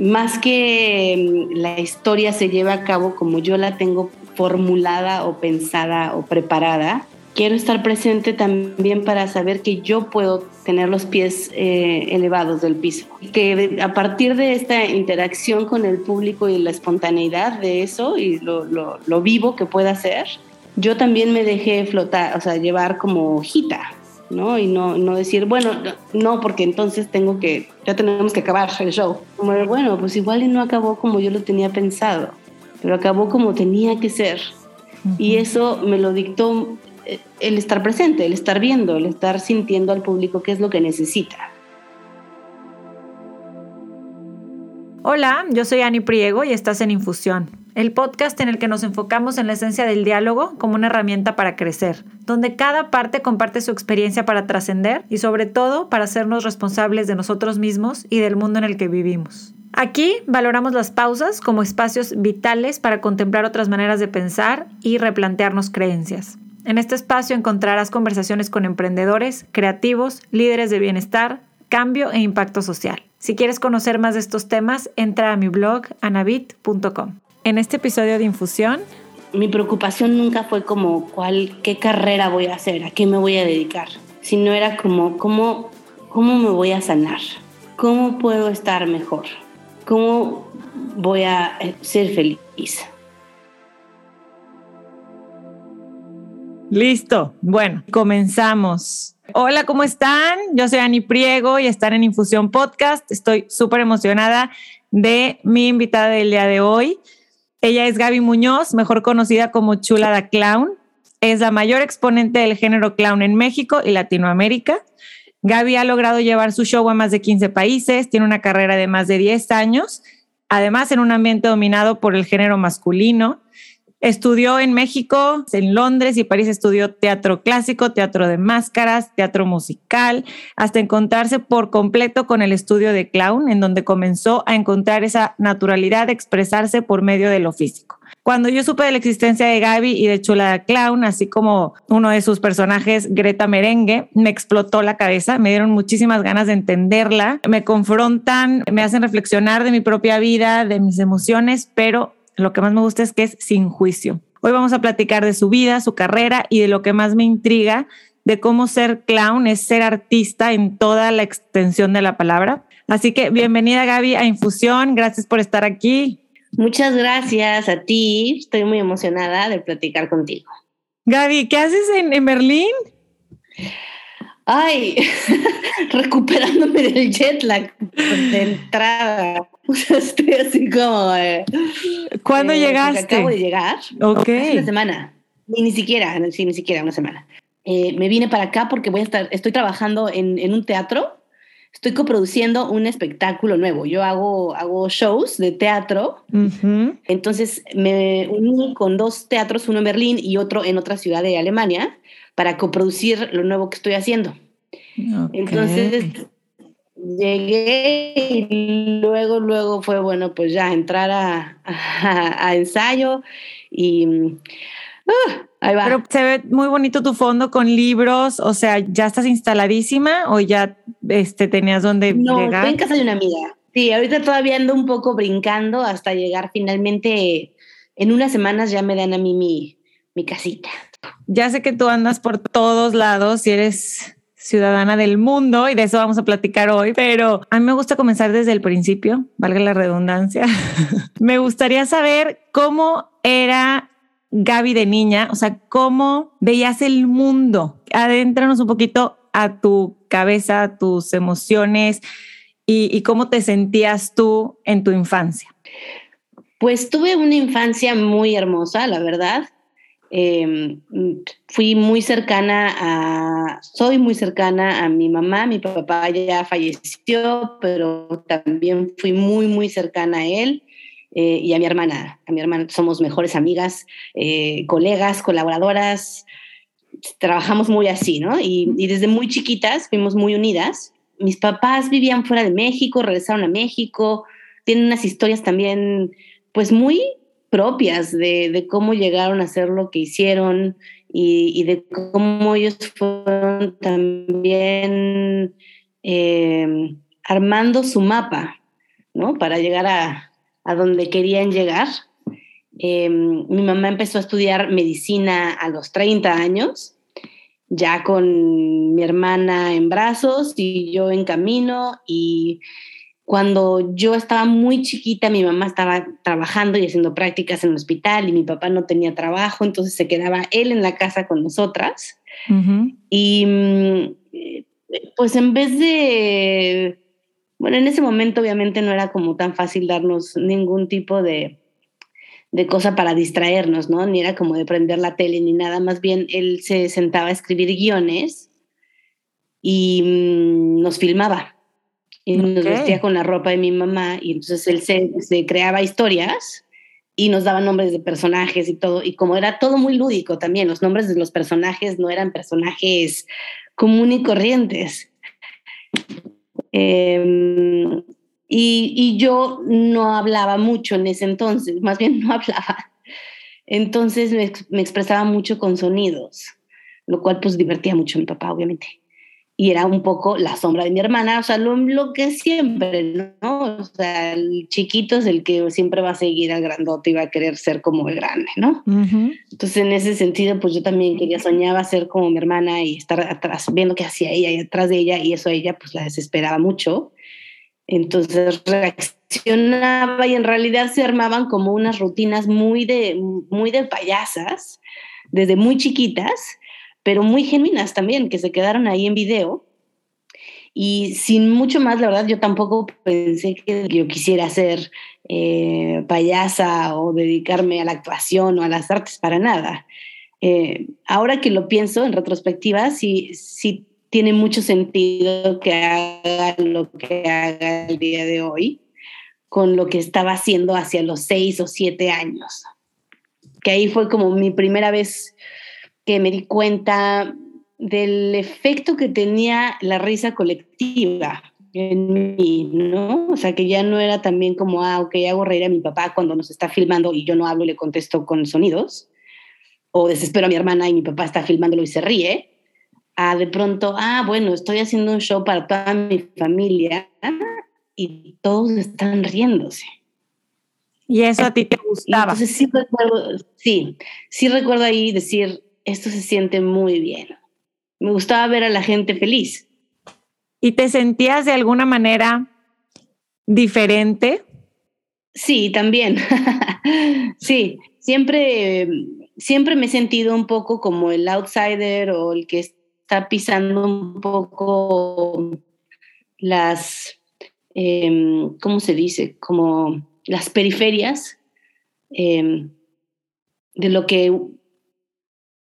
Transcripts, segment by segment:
más que mm, la historia se lleva a cabo como yo la tengo formulada o pensada o preparada, quiero estar presente también para saber que yo puedo tener los pies eh, elevados del piso. Que a partir de esta interacción con el público y la espontaneidad de eso y lo, lo vivo que pueda ser, yo también me dejé flotar, o sea, llevar como hojita, ¿no? Y no, no decir, bueno, no, porque entonces tengo que, ya tenemos que acabar el show. Como, bueno, pues igual no acabó como yo lo tenía pensado, pero acabó como tenía que ser. Y eso me lo dictó eh, el estar presente, el estar viendo, el estar sintiendo al público qué es lo que necesita. Hola, yo soy Ani Priego y estás en Infusión, el podcast en el que nos enfocamos en la esencia del diálogo como una herramienta para crecer, donde cada parte comparte su experiencia para trascender y sobre todo para hacernos responsables de nosotros mismos y del mundo en el que vivimos. Aquí valoramos las pausas como espacios vitales para contemplar otras maneras de pensar y replantearnos creencias. En este espacio encontrarás conversaciones con emprendedores, creativos, líderes de bienestar, cambio e impacto social. Si quieres conocer más de estos temas, entra a mi blog anabit.com. En este episodio de Infusión, mi preocupación nunca fue como cuál, qué carrera voy a hacer, a qué me voy a dedicar, sino era como cómo, cómo me voy a sanar, cómo puedo estar mejor, cómo voy a eh, ser feliz. Listo. Bueno, comenzamos. Hola, ¿cómo están? Yo soy Ani Priego y están en Infusión Podcast. Estoy súper emocionada de mi invitada del día de hoy. Ella es Gaby Muñoz, mejor conocida como Chula da Clown. Es la mayor exponente del género clown en México y Latinoamérica. Gaby ha logrado llevar su show a más de 15 países, tiene una carrera de más de 10 años, además en un ambiente dominado por el género masculino. Estudió en México, en Londres y París estudió teatro clásico, teatro de máscaras, teatro musical, hasta encontrarse por completo con el estudio de clown, en donde comenzó a encontrar esa naturalidad de expresarse por medio de lo físico. Cuando yo supe de la existencia de Gaby y de Chula Clown, así como uno de sus personajes, Greta Merengue, me explotó la cabeza, me dieron muchísimas ganas de entenderla, me confrontan, me hacen reflexionar de mi propia vida, de mis emociones, pero lo que más me gusta es que es sin juicio. Hoy vamos a platicar de su vida, su carrera y de lo que más me intriga, de cómo ser clown es ser artista en toda la extensión de la palabra. Así que bienvenida Gaby a Infusión, gracias por estar aquí. Muchas gracias a ti, estoy muy emocionada de platicar contigo. Gaby, ¿qué haces en, en Berlín? Ay, recuperándome del jet lag de entrada. Estoy así como. Eh, ¿Cuándo eh, llegaste? Acabo de llegar. Ok. Una semana. Ni, ni siquiera, sí, ni siquiera una semana. Eh, me vine para acá porque voy a estar, estoy trabajando en, en, un teatro. Estoy coproduciendo un espectáculo nuevo. Yo hago, hago shows de teatro. Entonces me uní con dos teatros, uno en Berlín y otro en otra ciudad de Alemania para coproducir lo nuevo que estoy haciendo. Entonces llegué y luego, luego fue, bueno, pues ya entrar a, a, ensayo y... Uh, ahí va. Pero se ve muy bonito tu fondo con libros, o sea, ¿ya estás instaladísima o ya este, tenías donde no, llegar? estoy en casa de una amiga. Sí, ahorita todavía ando un poco brincando hasta llegar finalmente, en unas semanas ya me dan a mí mi, mi casita. Ya sé que tú andas por todos lados y eres ciudadana del mundo y de eso vamos a platicar hoy, pero a mí me gusta comenzar desde el principio, valga la redundancia. me gustaría saber cómo era Gaby de niña, o sea, cómo veías el mundo. Adéntranos un poquito a tu cabeza, a tus emociones y, y cómo te sentías tú en tu infancia. Pues tuve una infancia muy hermosa, la verdad. Em, fui muy cercana a, soy muy cercana a mi mamá, mi papá ya falleció, pero también fui muy, muy cercana a él eh, y a mi hermana. A mi hermana somos mejores amigas, eh, colegas, colaboradoras, trabajamos muy así, ¿no? Y, y desde muy chiquitas fuimos muy unidas. Mis papás vivían fuera de México, regresaron a México, tienen unas historias también, pues muy propias de, cómo llegaron a hacer lo que hicieron y, de cómo ellos fueron también em, armando su mapa ¿no? Para llegar a, donde querían llegar. Em, mi mamá empezó a estudiar medicina a los 30 años, ya con mi hermana en brazos y yo en camino. Y cuando yo estaba muy chiquita, mi mamá estaba trabajando y haciendo prácticas en el hospital y mi papá no tenía trabajo, entonces se quedaba él en la casa con nosotras. Y mm, pues en vez de, bueno, en ese momento obviamente no era como tan fácil darnos ningún tipo de, de cosa para distraernos, ¿no? Ni era como de prender la tele ni nada, más bien él se sentaba a escribir guiones y mm, nos filmaba. Y nos vestía con la ropa de mi mamá y entonces él se, se creaba historias y nos daba nombres de personajes y todo. Y como era todo muy lúdico también, los nombres de los personajes no eran personajes común y corrientes. Em, y, yo no hablaba mucho en ese entonces, más bien no hablaba. Entonces me, me, expresaba mucho con sonidos, lo cual pues divertía mucho a mi papá, obviamente y era un poco la sombra de mi hermana, o sea, lo, que siempre, ¿no? O sea, el chiquito es el que siempre va a seguir al grandote y va a querer ser como el grande, ¿no? Entonces, en ese sentido, pues yo también quería, soñaba ser como mi hermana y estar atrás, viendo qué hacía ella y atrás de ella, y eso a ella pues la desesperaba mucho. Entonces reaccionaba y en realidad se armaban como unas rutinas muy de, muy de payasas, desde muy chiquitas, pero muy genuinas también, que se quedaron ahí en video. Y sin mucho más, la verdad, yo tampoco pensé que yo quisiera ser eh, payasa o dedicarme a la actuación o a las artes para nada. Eh, ahora que lo pienso en retrospectiva, sí, sí tiene mucho sentido que haga lo que haga el día de hoy con lo que estaba haciendo hacia los seis o siete años. Que ahí fue como mi primera vez que me di cuenta del efecto que tenía la risa colectiva en mí, ¿no? O sea, que ya no era también como, ah, ok, hago reír a mi papá cuando nos está filmando y yo no hablo y le contesto con sonidos, o desespero a mi hermana y mi papá está filmándolo y se ríe, a de pronto, ah, bueno, estoy haciendo un show para toda mi familia y todos están riéndose. Y eso a ti te gustaba. Entonces sí recuerdo, sí, sí recuerdo ahí decir, esto se siente muy bien. Me gustaba ver a la gente feliz. ¿Y te sentías de alguna manera diferente? Sí, también. sí, siempre, siempre me he sentido un poco como el outsider o el que está pisando un poco las, em, ¿cómo se dice? Como las periferias em, de lo que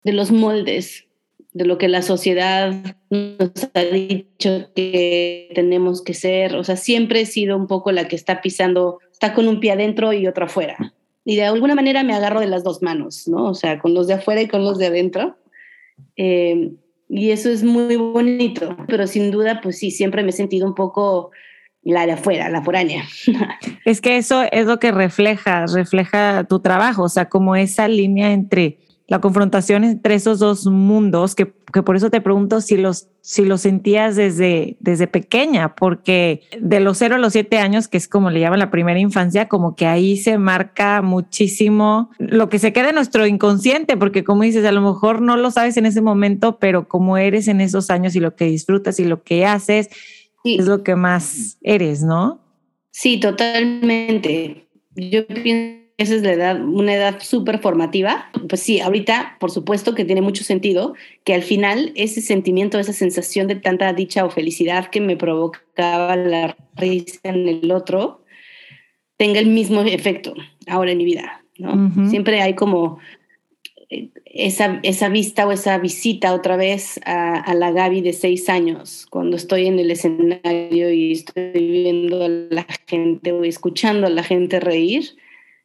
de los moldes, de lo que la sociedad nos ha dicho que tenemos que ser. O sea, siempre he sido un poco la que está pisando, está con un pie adentro y otro afuera. Y de alguna manera me agarro de las dos manos, ¿no? O sea, con los de afuera y con los de adentro. Eh, y eso es muy bonito, pero sin duda, pues sí, siempre me he sentido un poco la de afuera, la foránea. Es que eso es lo que refleja, refleja tu trabajo, o sea, como esa línea entre la confrontación entre esos dos mundos, que, por eso te pregunto si los, si los sentías desde, desde pequeña, porque de los 0 a los 7 años, que es como le llaman la primera infancia, como que ahí se marca muchísimo lo que se queda en nuestro inconsciente, porque como dices, a lo mejor no lo sabes en ese momento, pero como eres en esos años y lo que disfrutas y lo que haces, es lo que más eres, ¿no? Sí, totalmente. Yo pienso esa es la edad, una edad súper formativa. Pues sí, ahorita, por supuesto que tiene mucho sentido que al final ese sentimiento, esa sensación de tanta dicha o felicidad que me provocaba la risa en el otro, tenga el mismo efecto ahora en mi vida. ¿no? Siempre hay como eh, esa, esa vista o esa visita otra vez a, a, la Gaby de seis años, cuando estoy en el escenario y estoy viendo a la gente o escuchando a la gente reír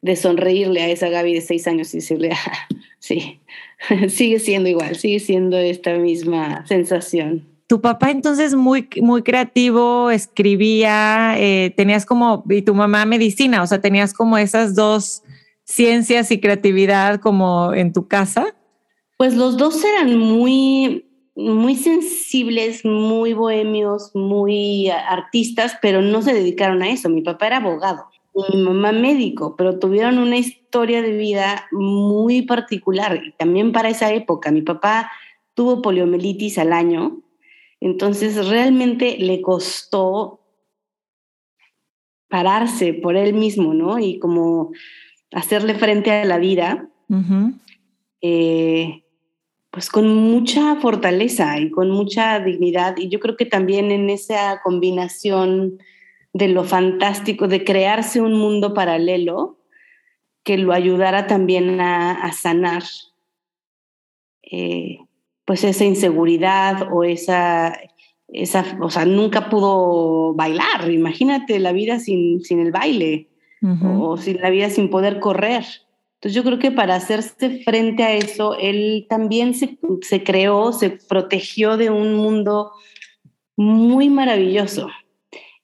de sonreírle a esa Gaby de seis años y decirle, ah, sí, sigue siendo igual, sigue siendo esta misma sensación. Tu papá entonces muy, muy creativo, escribía, eh, tenías como, y tu mamá medicina, o sea, tenías como esas dos ciencias y creatividad como en tu casa. Pues los dos eran muy, muy sensibles, muy bohemios, muy artistas, pero no se dedicaron a eso. Mi papá era abogado y mi mamá médico, pero tuvieron una historia de vida muy particular y también para esa época. Mi papá tuvo poliomielitis al año, entonces realmente le costó pararse por él mismo, ¿no? Y como hacerle frente a la vida pues con mucha fortaleza y con mucha dignidad. Y yo creo que también en esa combinación de lo fantástico, de crearse un mundo paralelo que lo ayudara también a, sanar eh, pues esa inseguridad o esa, esa, o sea, nunca pudo bailar, imagínate la vida sin, sin el baile o sin la vida sin poder correr. Entonces yo creo que para hacerse frente a eso, él también se, se creó, se protegió de un mundo muy maravilloso.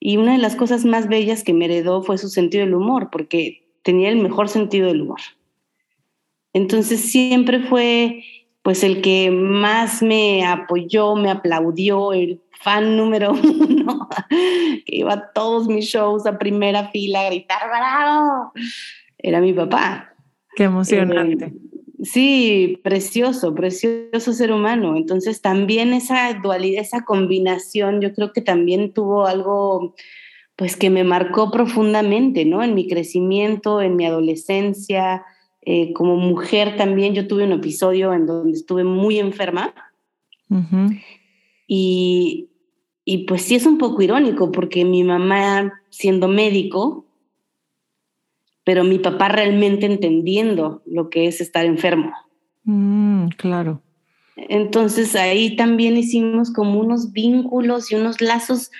Y una de las cosas más bellas que me heredó fue su sentido del humor, porque tenía el mejor sentido del humor. Entonces siempre fue pues el que más me apoyó, me aplaudió, el fan número uno, que iba a todos mis shows a primera fila a gritar, bravo, era mi papá. Qué emocionante. Eh, sí, precioso, precioso ser humano. Entonces también esa dualidad, esa combinación, yo creo que también tuvo algo pues que me marcó profundamente, ¿no? En mi crecimiento, en mi adolescencia, eh, como mujer también, yo tuve un episodio en donde estuve muy enferma. y, y pues sí es un poco irónico porque mi mamá, siendo médico, pero mi papá realmente entendiendo lo que es estar enfermo. Mm, claro. Entonces ahí también hicimos como unos vínculos y unos lazos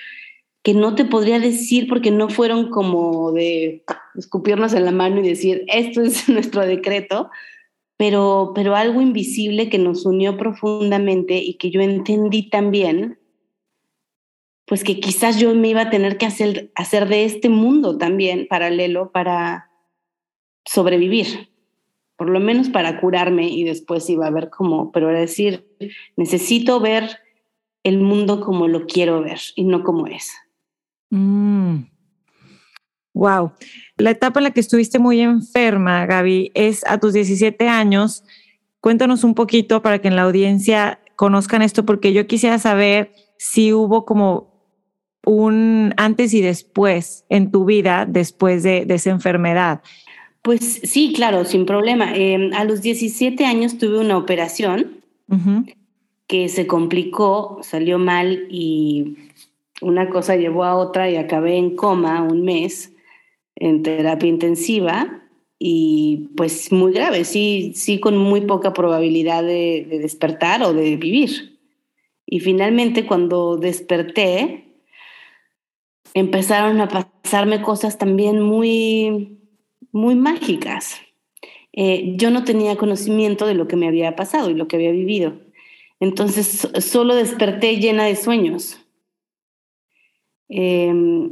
que no te podría decir porque no fueron como de escupirnos en la mano y decir, esto es nuestro decreto, pero, pero algo invisible que nos unió profundamente y que yo entendí también, pues que quizás yo me iba a tener que hacer, hacer de este mundo también paralelo para, sobrevivir, por lo menos para curarme y después iba a ver cómo, pero era decir, necesito ver el mundo como lo quiero ver y no como es. Wow. Mm. La etapa en la que estuviste muy enferma, Gaby, es a tus 17 años. Cuéntanos un poquito para que en la audiencia conozcan esto, porque yo quisiera saber si hubo como un antes y después en tu vida después de, de esa enfermedad. Pues sí, claro, sin problema. Em, a los 17 años tuve una operación que se complicó, salió mal y una cosa llevó a otra y acabé en coma un mes en terapia intensiva y pues muy grave, sí, sí con muy poca probabilidad de, de despertar o de vivir. Y finalmente cuando desperté, empezaron a pasarme cosas también muy muy mágicas. Eh, yo no tenía conocimiento de lo que me había pasado y lo que había vivido. Entonces solo desperté llena de sueños. Em,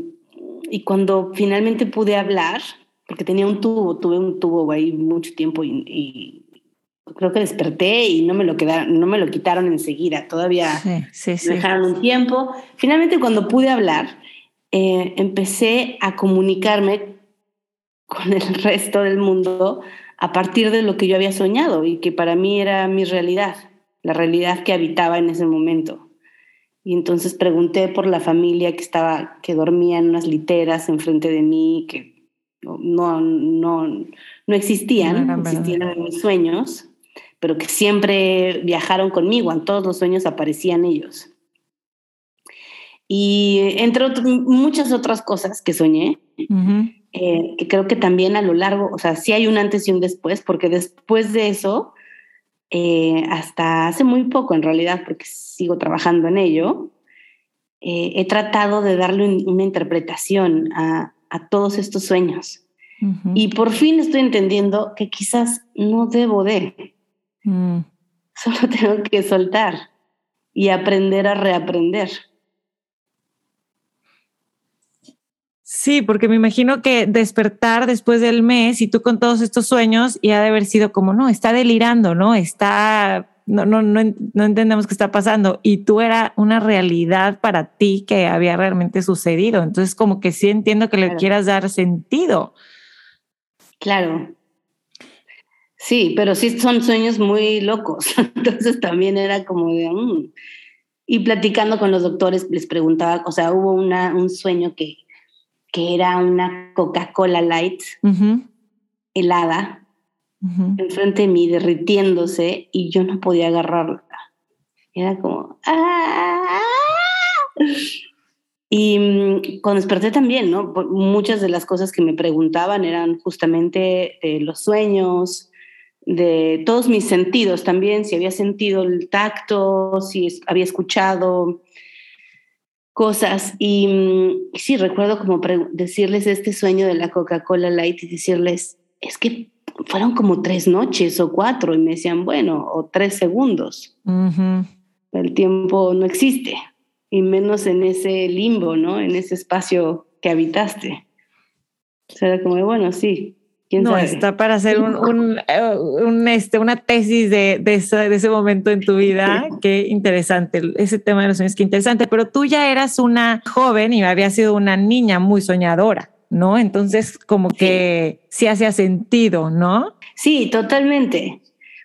y cuando finalmente pude hablar, porque tenía un tubo, tuve un tubo ahí mucho tiempo y, creo que desperté y no me lo quedaron, no me lo quitaron enseguida, todavía me dejaron un tiempo. Finalmente cuando pude hablar, eh, empecé a comunicarme con el resto del mundo a partir de lo que yo había soñado y que para mí era mi realidad, la realidad que habitaba en ese momento. Y entonces pregunté por la familia que estaba, que dormía en unas literas enfrente de mí, que no, no, no existían, no existían en mis sueños, pero que siempre viajaron conmigo, en todos los sueños aparecían ellos. Y entre muchas otras cosas que soñé, eh, que creo que también a lo largo, o sea, sí hay un antes y un después, porque después de eso, eh, hasta hace muy poco en realidad, porque sigo trabajando en ello, eh, he tratado de darle una interpretación a, a, todos estos sueños. Y por fin estoy entendiendo que quizás no debo de. Mm. Solo tengo que soltar y aprender a reaprender. Sí, porque me imagino que despertar después del mes y tú con todos estos sueños y ha de haber sido como, no, está delirando, ¿no? Está no, no, no, no entendemos qué está pasando. Y tú era una realidad para ti que había realmente sucedido. Entonces, como que sí entiendo que le quieras dar sentido. Claro. Sí, pero sí son sueños muy locos. Entonces también era como de... Mm". Y platicando con los doctores les preguntaba, o sea, hubo una, un sueño que, que era una Coca-Cola Light helada enfrente de mí derritiéndose y yo no podía agarrarla. Era como... ¡Ah! Y mm, cuando desperté también, ¿no? Muchas de las cosas que me preguntaban eran justamente de los sueños, de todos mis sentidos también, si había sentido el tacto, si había escuchado cosas. Y, mm, sí, recuerdo como decirles este sueño de la Coca-Cola Light y decirles, es que fueron como tres noches o cuatro y me decían, bueno, o tres segundos. El tiempo no existe y menos en ese limbo, ¿no? En ese espacio que habitaste. O sea, era como, bueno, sí. ¿Quién no, está para hacer un, un, este, una tesis de, de, ese, de, ese, momento en tu vida. Qué interesante, ese tema de los sueños, qué interesante. Pero tú ya eras una joven y había sido una niña muy soñadora, ¿no? Entonces, como que sí hacía sentido, ¿no? Sí, totalmente.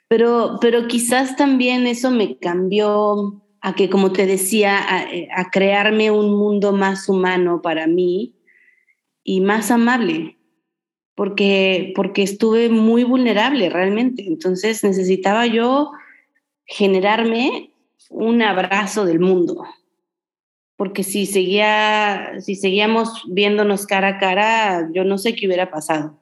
Pero, pero quizás también eso me cambió a que, como te decía, eh, a, crearme un mundo más humano para mí y más amable, porque, porque estuve muy vulnerable realmente. Entonces necesitaba yo generarme un abrazo del mundo, porque si, seguía, si seguíamos viéndonos cara a cara, yo no sé qué hubiera pasado.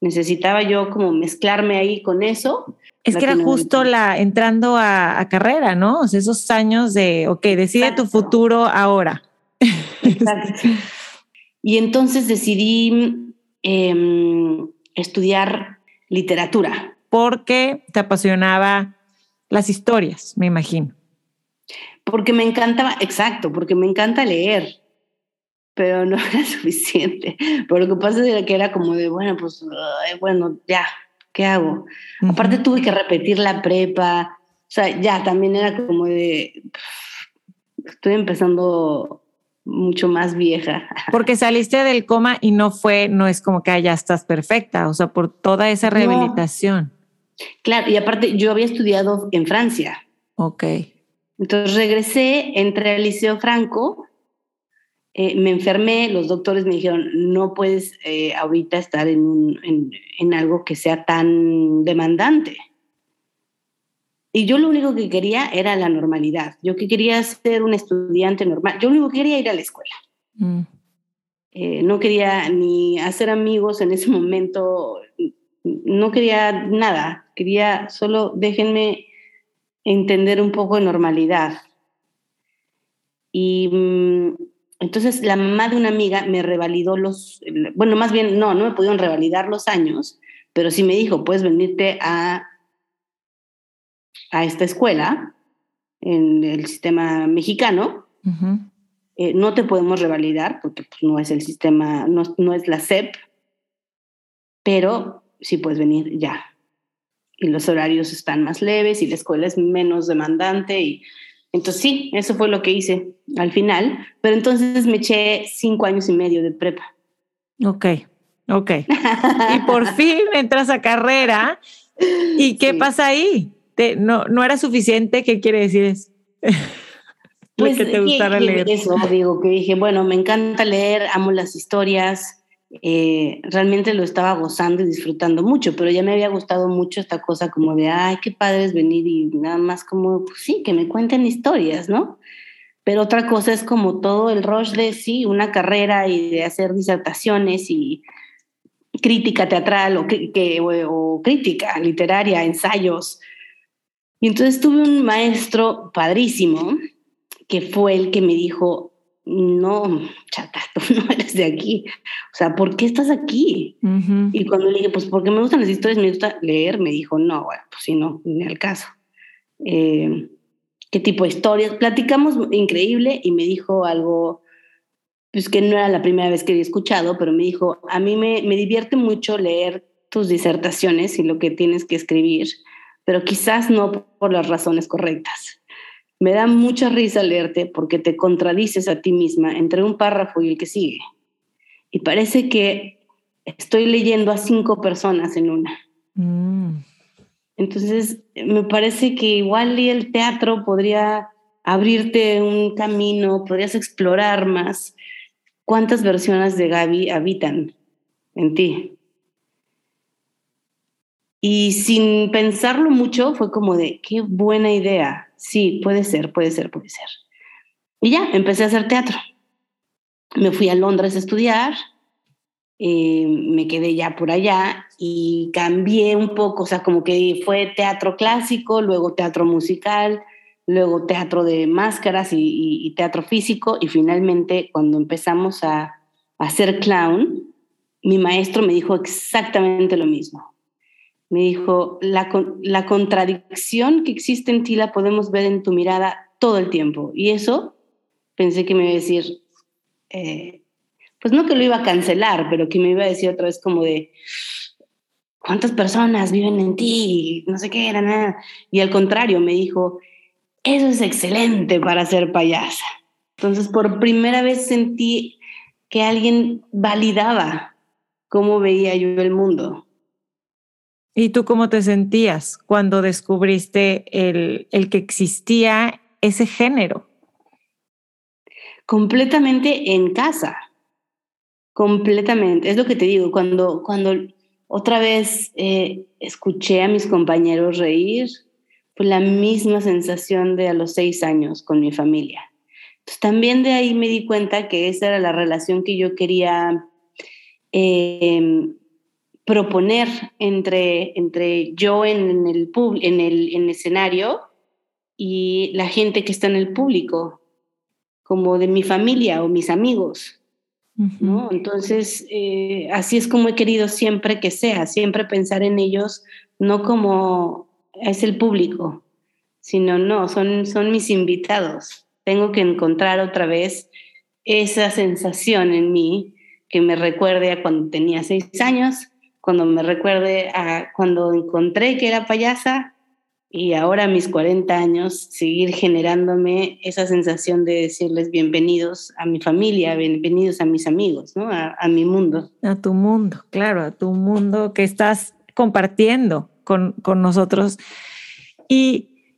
Necesitaba yo como mezclarme ahí con eso es que era justo la entrando a, carrera, ¿no? O sea, esos años de, ok, decide tu futuro ahora. Exacto. Y entonces decidí em, estudiar literatura. Porque te apasionaba las historias, me imagino. Porque me encantaba, exacto, porque me encanta leer, pero no era suficiente. Pero lo que pasa era que era como de, bueno, pues, bueno, ya, ¿qué hago? Aparte tuve que repetir la prepa, o sea, ya también era como de, estoy empezando mucho más vieja. Porque saliste del coma y no fue, no es como que ya estás perfecta, o sea, por toda esa rehabilitación. Claro, y aparte yo había estudiado en Francia. Ok. Entonces regresé, entré al Liceo Franco eh, me enfermé, los doctores me dijeron, no puedes eh, ahorita estar en, en, algo que sea tan demandante. Y yo lo único que quería era la normalidad. Yo que quería ser un estudiante normal. Yo lo único que quería ir a la escuela. Mm. Eh, no quería ni hacer amigos en ese momento. No quería nada. Quería solo déjenme entender un poco de normalidad. Y mm, entonces la mamá de una amiga me revalidó los, bueno, más bien no, no me pudieron revalidar los años, pero sí me dijo, puedes venirte a, a esta escuela en el sistema mexicano. Eh, no te podemos revalidar porque pues, no es el sistema, no, no es la SEP, pero sí puedes venir ya. Y los horarios están más leves y la escuela es menos demandante y entonces sí, eso fue lo que hice al final, pero entonces me eché cinco años y medio de prepa. Ok, ok. y por fin entras a carrera. ¿Y qué pasa ahí? No, ¿No era suficiente? ¿Qué quiere decir eso? pues que te gustara leer. Eso, digo, que dije, bueno, me encanta leer, amo las historias, eh, realmente lo estaba gozando y disfrutando mucho, pero ya me había gustado mucho esta cosa como de, ay, qué padre es venir y nada más como, pues sí, que me cuenten historias, ¿no? Pero otra cosa es como todo el rush de, sí, una carrera y de hacer disertaciones y crítica teatral o, que, o crítica literaria, ensayos. Y entonces tuve un maestro padrísimo que fue el que me dijo, no, chata, tú no eres de aquí. O sea, ¿por qué estás aquí? Y cuando le dije, pues porque me gustan las historias, me gusta leer, me dijo, no, bueno, pues sí, no, ni al caso. Eh, ¿Qué tipo de historias? Platicamos increíble y me dijo algo, pues que no era la primera vez que había escuchado, pero me dijo, a mí me, me divierte mucho leer tus disertaciones y lo que tienes que escribir, pero quizás no por las razones correctas. Me da mucha risa leerte porque te contradices a ti misma entre un párrafo y el que sigue. Y parece que estoy leyendo a cinco personas en una. Mm. Entonces, me parece que igual y el teatro podría abrirte un camino, podrías explorar más cuántas versiones de Gaby habitan en ti. Y sin pensarlo mucho, fue como de, qué buena idea. Sí, puede ser, puede ser, puede ser. Y ya, empecé a hacer teatro. Me fui a Londres a estudiar, eh, me quedé ya por allá y cambié un poco, o sea, como que fue teatro clásico, luego teatro musical, luego teatro de máscaras y, teatro físico, y finalmente cuando empezamos a, a hacer clown, mi maestro me dijo exactamente lo mismo. Me dijo, la, la contradicción que existe en ti la podemos ver en tu mirada todo el tiempo. Y eso pensé que me iba a decir, eh, pues no que lo iba a cancelar, pero que me iba a decir otra vez como de, ¿cuántas personas viven en ti? No sé qué era nada. Y al contrario, me dijo, eso es excelente para ser payasa. Entonces, por primera vez sentí que alguien validaba cómo veía yo el mundo. ¿Y tú cómo te sentías cuando descubriste el, el que existía ese género? Completamente en casa, completamente. Es lo que te digo, cuando, cuando otra vez eh, escuché a mis compañeros reír, fue la misma sensación de a los seis años con mi familia. también de ahí me di cuenta que esa era la relación que yo quería em, proponer entre, entre yo en el, en, el, en el escenario y la gente que está en el público, como de mi familia o mis amigos. ¿no? Entonces, eh, así es como he querido siempre que sea, siempre pensar en ellos, no como es el público, sino no, son, son mis invitados. Tengo que encontrar otra vez esa sensación en mí que me recuerde a cuando tenía seis años, cuando me recuerde a cuando encontré que era payasa y ahora a mis 40 años seguir generándome esa sensación de decirles bienvenidos a mi familia, bienvenidos a mis amigos, ¿no? a, a mi mundo. A tu mundo, claro, a tu mundo que estás compartiendo con, con nosotros. Y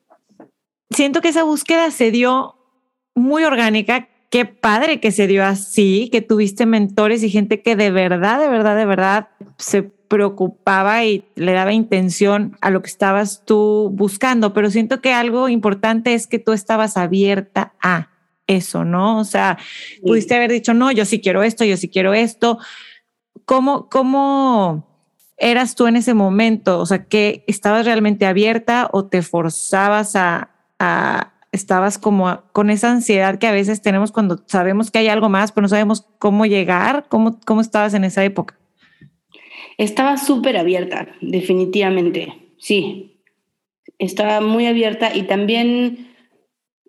siento que esa búsqueda se dio muy orgánica. Qué padre que se dio así, que tuviste mentores y gente que de verdad, de verdad, de verdad se preocupaba y le daba intención a lo que estabas tú buscando, pero siento que algo importante es que tú estabas abierta a eso, ¿no? O sea, pudiste haber dicho, no, yo sí quiero esto, yo sí quiero esto. ¿Cómo, cómo eras tú en ese momento? O sea, que estabas realmente abierta o te forzabas a, a estabas como con esa ansiedad que a veces tenemos cuando sabemos que hay algo más, pero no sabemos cómo llegar? ¿Cómo, cómo estabas en esa época? Estaba súper abierta, definitivamente, sí. Estaba muy abierta y también,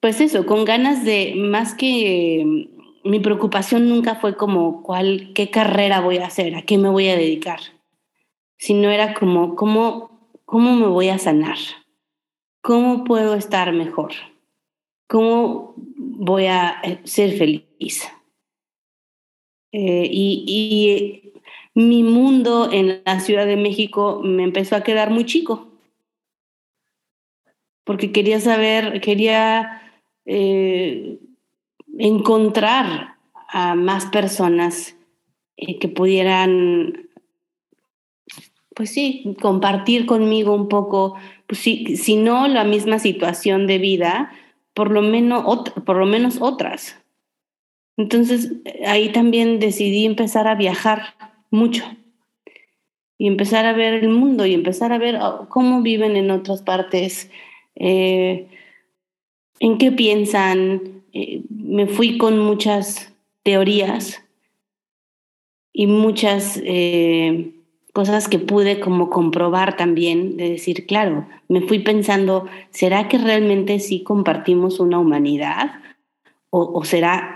pues eso, con ganas de, más que mi preocupación nunca fue como, ¿cuál, qué carrera voy a hacer? ¿A qué me voy a dedicar? Sino era como, ¿cómo, cómo me voy a sanar? ¿Cómo puedo estar mejor? ¿Cómo voy a eh, ser feliz? Eh, y mi mundo en la Ciudad de México me empezó a quedar muy chico, porque quería saber, quería eh, encontrar a más personas eh, que pudieran, pues sí, compartir conmigo un poco, pues sí, si no la misma situación de vida, por lo menos, por lo menos otras. Entonces ahí también decidí empezar a viajar mucho. Y empezar a ver el mundo y empezar a ver oh, cómo viven en otras partes, eh, en qué piensan. Eh, me fui con muchas teorías y muchas eh, cosas que pude como comprobar también, de decir, claro, me fui pensando, ¿será que realmente sí compartimos una humanidad? ¿O, o será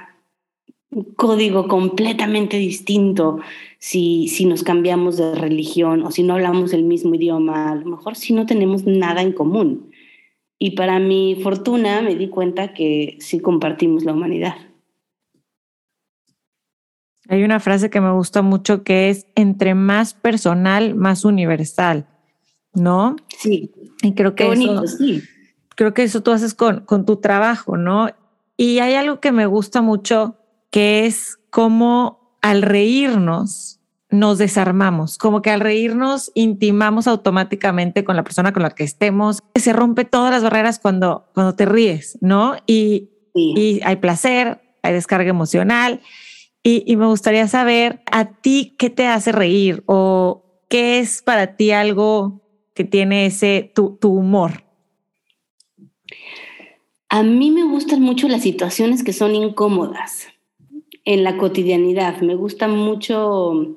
código completamente distinto si, si nos cambiamos de religión o si no hablamos el mismo idioma, a lo mejor si no tenemos nada en común. Y para mi fortuna me di cuenta que sí compartimos la humanidad. Hay una frase que me gusta mucho que es entre más personal, más universal, ¿no? Sí. Y creo que eso, sí. Creo que eso tú haces con, con tu trabajo, ¿no? Y hay algo que me gusta mucho que es como al reírnos nos desarmamos, como que al reírnos intimamos automáticamente con la persona con la que estemos. Se rompe todas las barreras cuando, cuando te ríes, ¿no? Y, y hay placer, hay descarga emocional. Y, y, me gustaría saber a ti qué te hace reír o qué es para ti algo que tiene ese tu, tu humor. A mí me gustan mucho las situaciones que son incómodas en la cotidianidad. Me gusta mucho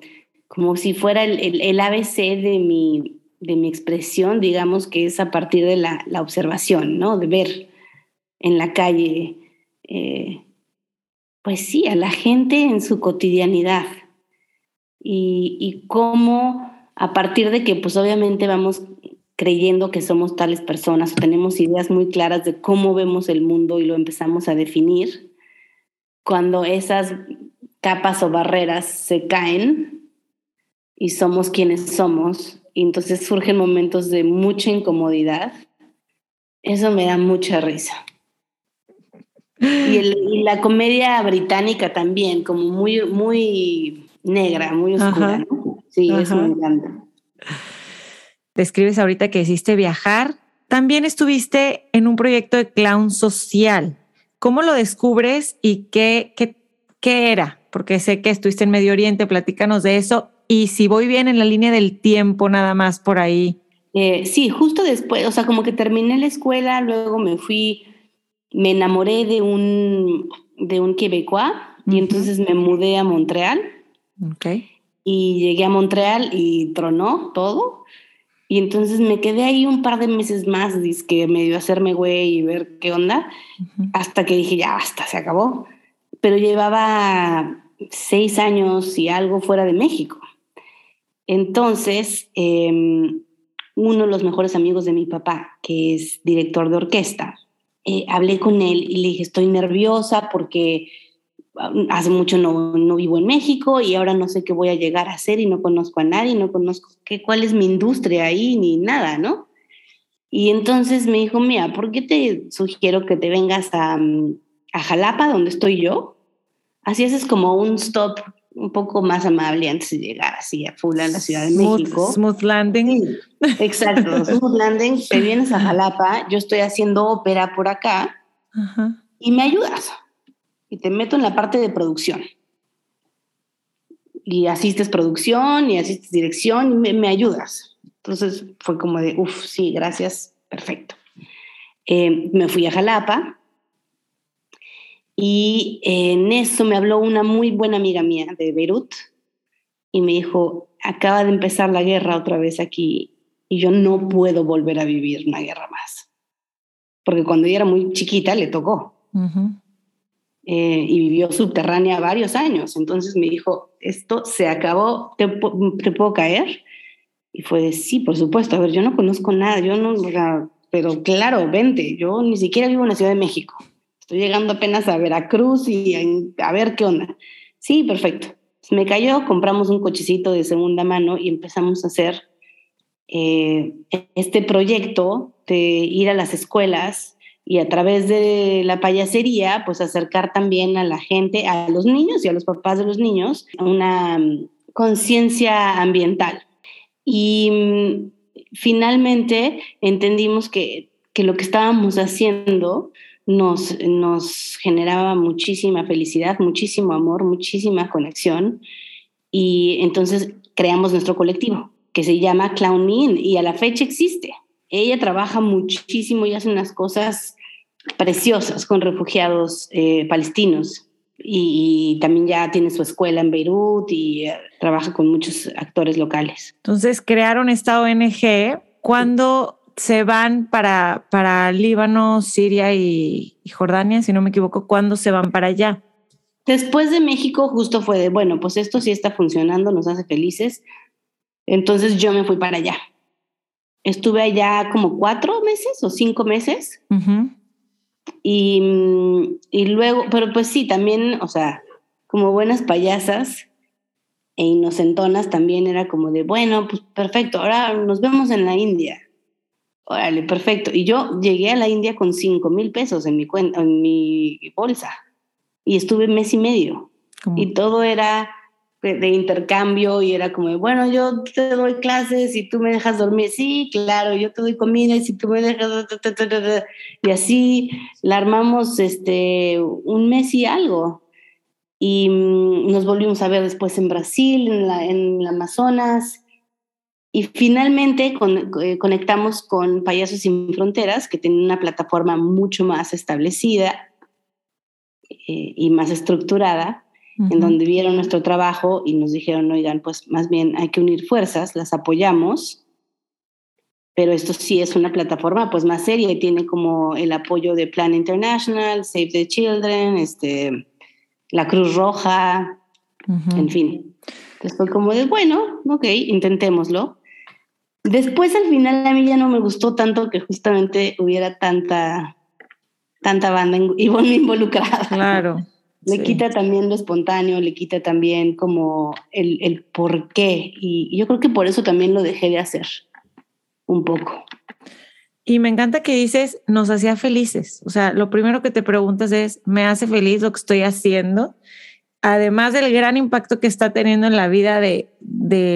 como si fuera el, el, ABC de mi, de mi expresión, digamos que es a partir de la, la observación, ¿no? De ver en la calle, eh, pues sí, a la gente en su cotidianidad. Y, y cómo a partir de que pues obviamente vamos creyendo que somos tales personas o tenemos ideas muy claras de cómo vemos el mundo y lo empezamos a definir, cuando esas capas o barreras se caen, y somos quienes somos, y entonces surgen momentos de mucha incomodidad, eso me da mucha risa. Y, la comedia británica también, como muy, muy negra, muy oscura. Sí, eso me encanta. Describes ahorita que hiciste viajar. También estuviste en un proyecto de clown social. ¿Cómo lo descubres y qué, qué, qué era? Porque sé que estuviste en Medio Oriente, platícanos de eso y si voy bien en la línea del tiempo, nada más por ahí. Eh, sí, justo después, o sea, como que terminé la escuela, luego me fui, me enamoré de un, de un quebecois y entonces me mudé a Montreal. Okay. Y llegué a Montreal y tronó todo. Y entonces me quedé ahí un par de meses más, que medio hacerme güey y ver qué onda, hasta que dije, ya basta, se acabó. Pero llevaba seis años y algo fuera de México. Entonces, em, uno de los mejores amigos de mi papá, que es director de orquesta, eh, hablé con él y le dije, estoy nerviosa porque hace mucho no, no, vivo en México y ahora no sé qué voy a llegar a hacer y no conozco a nadie, no conozco qué, cuál es mi industria ahí ni nada, ¿no? Y entonces me dijo, mira, ¿por qué te sugiero que te vengas a, a Jalapa, donde estoy yo? Así haces como un stop un poco más amable antes de llegar así a full a la Ciudad de México. Smooth landing. exacto, smooth landing. Te vienes a Jalapa, yo estoy haciendo ópera por acá y me ayudas. Y te meto en la parte de producción. Y asistes producción y asistes dirección y me, me ayudas. Entonces fue como de, uff, sí, gracias, perfecto. Eh, me fui a Jalapa, y en eso me habló una muy buena amiga mía de Beirut y me dijo, acaba de empezar la guerra otra vez aquí y yo no puedo volver a vivir una guerra más. Porque cuando ella era muy chiquita le tocó. Eh, y vivió subterránea varios años. Entonces me dijo, esto se acabó, ¿te, te puedo caer? Y fue de, sí, por supuesto. A ver, yo no conozco nada, yo no, pero claro, vente, yo ni siquiera vivo en la Ciudad de México. Estoy llegando apenas a Veracruz y a, ver qué onda. Sí, perfecto. Me cayó, compramos un cochecito de segunda mano y empezamos a hacer eh, este proyecto de ir a las escuelas y a través de la payasería, pues acercar también a la gente, a los niños y a los papás de los niños, una mm, conciencia ambiental. Y mm, finalmente entendimos que, que lo que estábamos haciendo nos, nos generaba muchísima felicidad, muchísimo amor, muchísima conexión. Y entonces creamos nuestro colectivo, que se llama Clown Me y a la fecha existe. Ella trabaja muchísimo y hace unas cosas preciosas con refugiados eh, palestinos. Y, también ya tiene su escuela en Beirut y eh, trabaja con muchos actores locales. Entonces crearon esta ONG cuando se van para, para Líbano, Siria y, Jordania, si no me equivoco, ¿cuándo se van para allá? después de México justo fue de, bueno, pues esto sí está funcionando, nos hace felices. Entonces yo me fui para allá. Estuve allá como cuatro meses o cinco meses. Y, y luego, pero pues sí, también, o sea, como buenas payasas e inocentonas, también era como de, bueno, pues perfecto, ahora nos vemos en la India. Órale, perfecto. Y yo llegué a la India con cinco mil pesos en mi cuenta, en mi bolsa. Y estuve mes y medio. Y todo era de, intercambio y era como, bueno, yo te doy clases y tú me dejas dormir. Sí, claro, yo te doy comida y tú me dejas... Y así la armamos este, un mes y algo. Y mm, nos volvimos a ver después en Brasil, en, la, en Amazonas. Y finalmente eh, conectamos con Payasos Sin Fronteras, que tiene una plataforma mucho más establecida eh, y más estructurada, en donde vieron nuestro trabajo y nos dijeron, oigan, pues más bien hay que unir fuerzas, las apoyamos, pero esto sí es una plataforma pues más seria y tiene como el apoyo de Plan International, Save the Children, este, la Cruz Roja, en fin. Entonces fue como de, bueno, ok, intentémoslo. Después al final a mí ya no me gustó tanto que justamente hubiera tanta, tanta banda involucrada. Claro. Le quita también lo espontáneo, le quita también como el, el por qué. Y yo creo que por eso también lo dejé de hacer un poco. Y me encanta que dices, nos hacía felices. O sea, lo primero que te preguntas es, ¿me hace feliz lo que estoy haciendo? además del gran impacto que está teniendo en la vida de,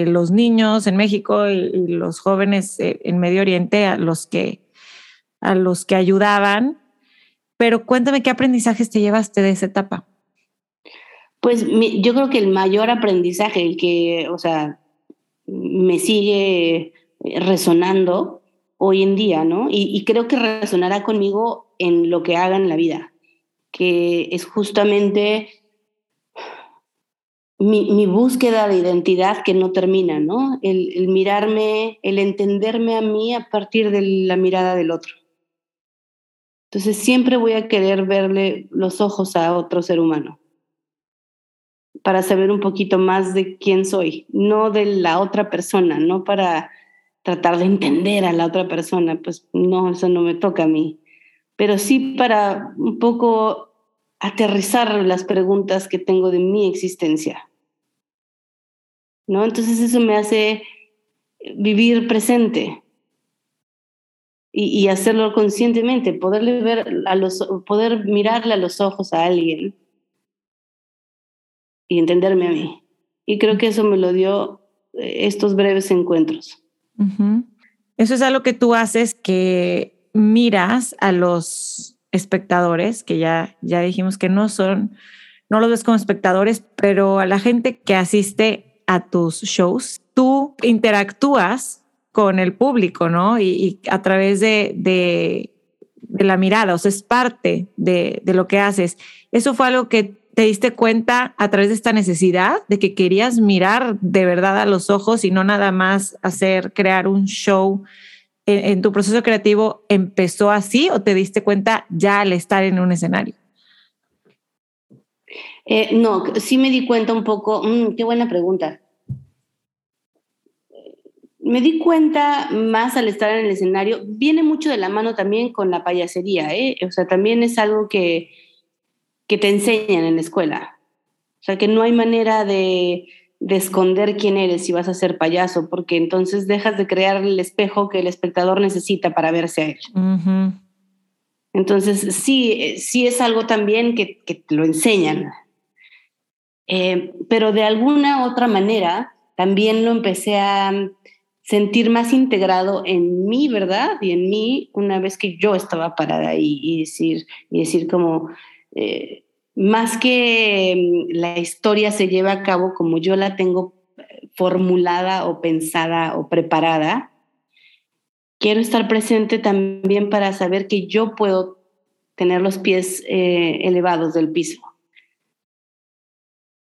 los niños en México y, los jóvenes eh, en Medio Oriente, a los que, a los que ayudaban. Pero cuéntame qué aprendizajes te llevaste de esa etapa. Pues yo creo que el mayor aprendizaje, el que, o sea, me sigue resonando hoy en día, ¿no? Y, creo que resonará conmigo en lo que haga en la vida, que es justamente mi, búsqueda de identidad que no termina, ¿no? El, mirarme, el entenderme a mí a partir de la mirada del otro. Entonces siempre voy a querer verle los ojos a otro ser humano para saber un poquito más de quién soy, no de la otra persona, no para tratar de entender a la otra persona, pues no, eso no me toca a mí, pero sí para un poco aterrizar las preguntas que tengo de mi existencia. ¿No? Entonces eso me hace vivir presente y, hacerlo conscientemente, poderle ver a los, poder mirarle a los ojos a alguien y entenderme a mí. Y creo que eso me lo dio eh, estos breves encuentros. Eso es algo que tú haces que miras a los espectadores, que ya, ya dijimos que no son, no los ves como espectadores, pero a la gente que asiste a tus shows, tú interactúas con el público, ¿no? Y, a través de, de, la mirada, o sea, es parte de, de lo que haces. Eso fue algo que te diste cuenta a través de esta necesidad de que querías mirar de verdad a los ojos y no nada más hacer, crear un show en, tu proceso creativo empezó así o te diste cuenta ya al estar en un escenario? Eh, no, sí me di cuenta un poco, mm, qué buena pregunta. Me di cuenta más al estar en el escenario, viene mucho de la mano también con la payasería, ¿eh? o sea, también es algo que, que te enseñan en la escuela. O sea, que no hay manera de, de esconder quién eres si vas a ser payaso, porque entonces dejas de crear el espejo que el espectador necesita para verse a él. Entonces, sí, sí es algo también que, que lo enseñan. Eh, pero de alguna otra manera también lo empecé a sentir más integrado en mí, ¿verdad? Y en mí una vez que yo estaba parada ahí y decir, y decir como, eh, más que mm, la historia se lleva a cabo como yo la tengo eh, formulada o pensada o preparada, quiero estar presente también para saber que yo puedo tener los pies eh, elevados del piso.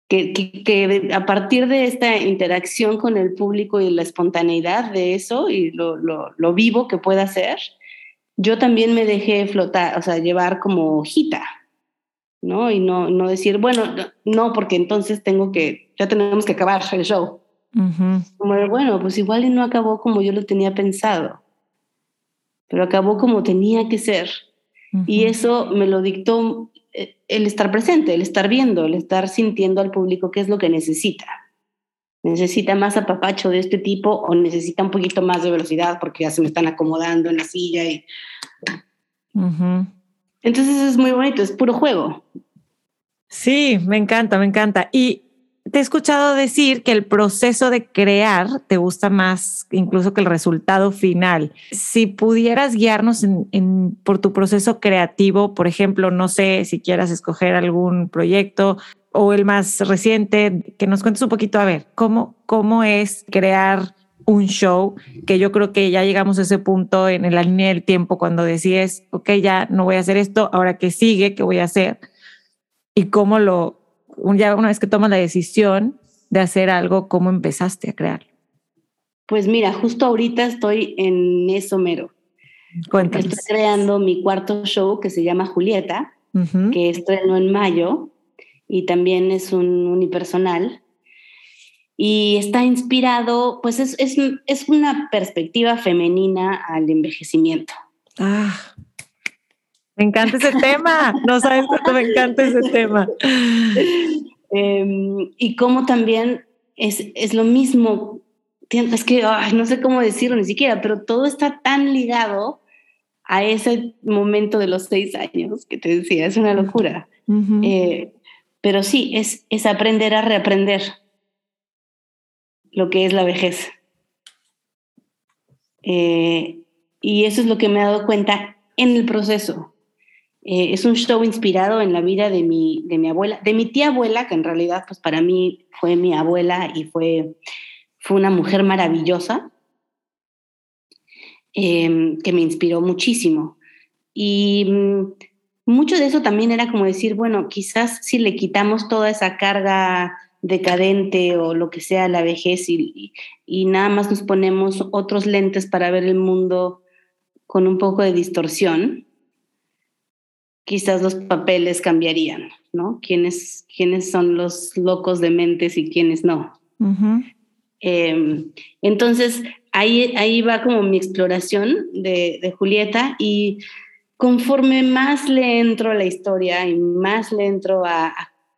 Que, a partir de esta interacción con el público y la espontaneidad de eso y lo, lo vivo que pueda ser, yo también me dejé flotar, o sea, llevar como hojita, ¿no? Y no, no decir, bueno, no, porque entonces tengo que, ya tenemos que acabar el show. Como bueno, pues igual y no acabó como yo lo tenía pensado, pero acabó como tenía que ser. Y eso me lo dictó eh, el estar presente, el estar viendo, el estar sintiendo al público qué es lo que necesita. ¿Necesita más apapacho de este tipo o necesita un poquito más de velocidad porque ya se me están acomodando en la silla? Y... Entonces es muy bonito, es puro juego. Sí, me encanta, me encanta. Y te he escuchado decir que el proceso de crear te gusta más incluso que el resultado final. Si pudieras guiarnos por tu proceso creativo, por ejemplo, no sé si quieras escoger algún proyecto o el más reciente, que nos cuentes un poquito, a ver, cómo, cómo es crear un show, que yo creo que ya llegamos a ese punto en la línea del tiempo cuando decides, ok, ya no voy a hacer esto, ahora que sigue, ¿qué voy a hacer? Y cómo lo, ya una vez que tomas la decisión de hacer algo, ¿cómo empezaste a crear? Pues mira, justo ahorita estoy en eso mero. Cuéntanos. Estoy creando mi cuarto show que se llama Julieta, que estreno en mayo y también es un unipersonal. Y está inspirado, pues es, es, es una perspectiva femenina al envejecimiento. Ah, me encanta ese tema. No sabes cuánto me encanta ese tema. Em, y cómo también es, es lo mismo. Es que no sé cómo decirlo ni siquiera, pero todo está tan ligado a ese momento de los seis años que te decía, es una locura. Eh, pero sí, es, es aprender a reaprender lo que es la vejez. Eh, y eso es lo que me he dado cuenta en el proceso. Eh, es un show inspirado en la vida de mi, de mi abuela, de mi tía abuela, que en realidad pues para mí fue mi abuela y fue, fue una mujer maravillosa, em, que me inspiró muchísimo. Y mm, mucho de eso también era como decir, bueno, quizás si le quitamos toda esa carga decadente o lo que sea la vejez y, y nada más nos ponemos otros lentes para ver el mundo con un poco de distorsión, quizás los papeles cambiarían, ¿no? ¿Quiénes, quiénes son los locos de mentes y quiénes no? Em, entonces, ahí, ahí va como mi exploración de, Julieta y conforme más le entro a la historia y más le entro a,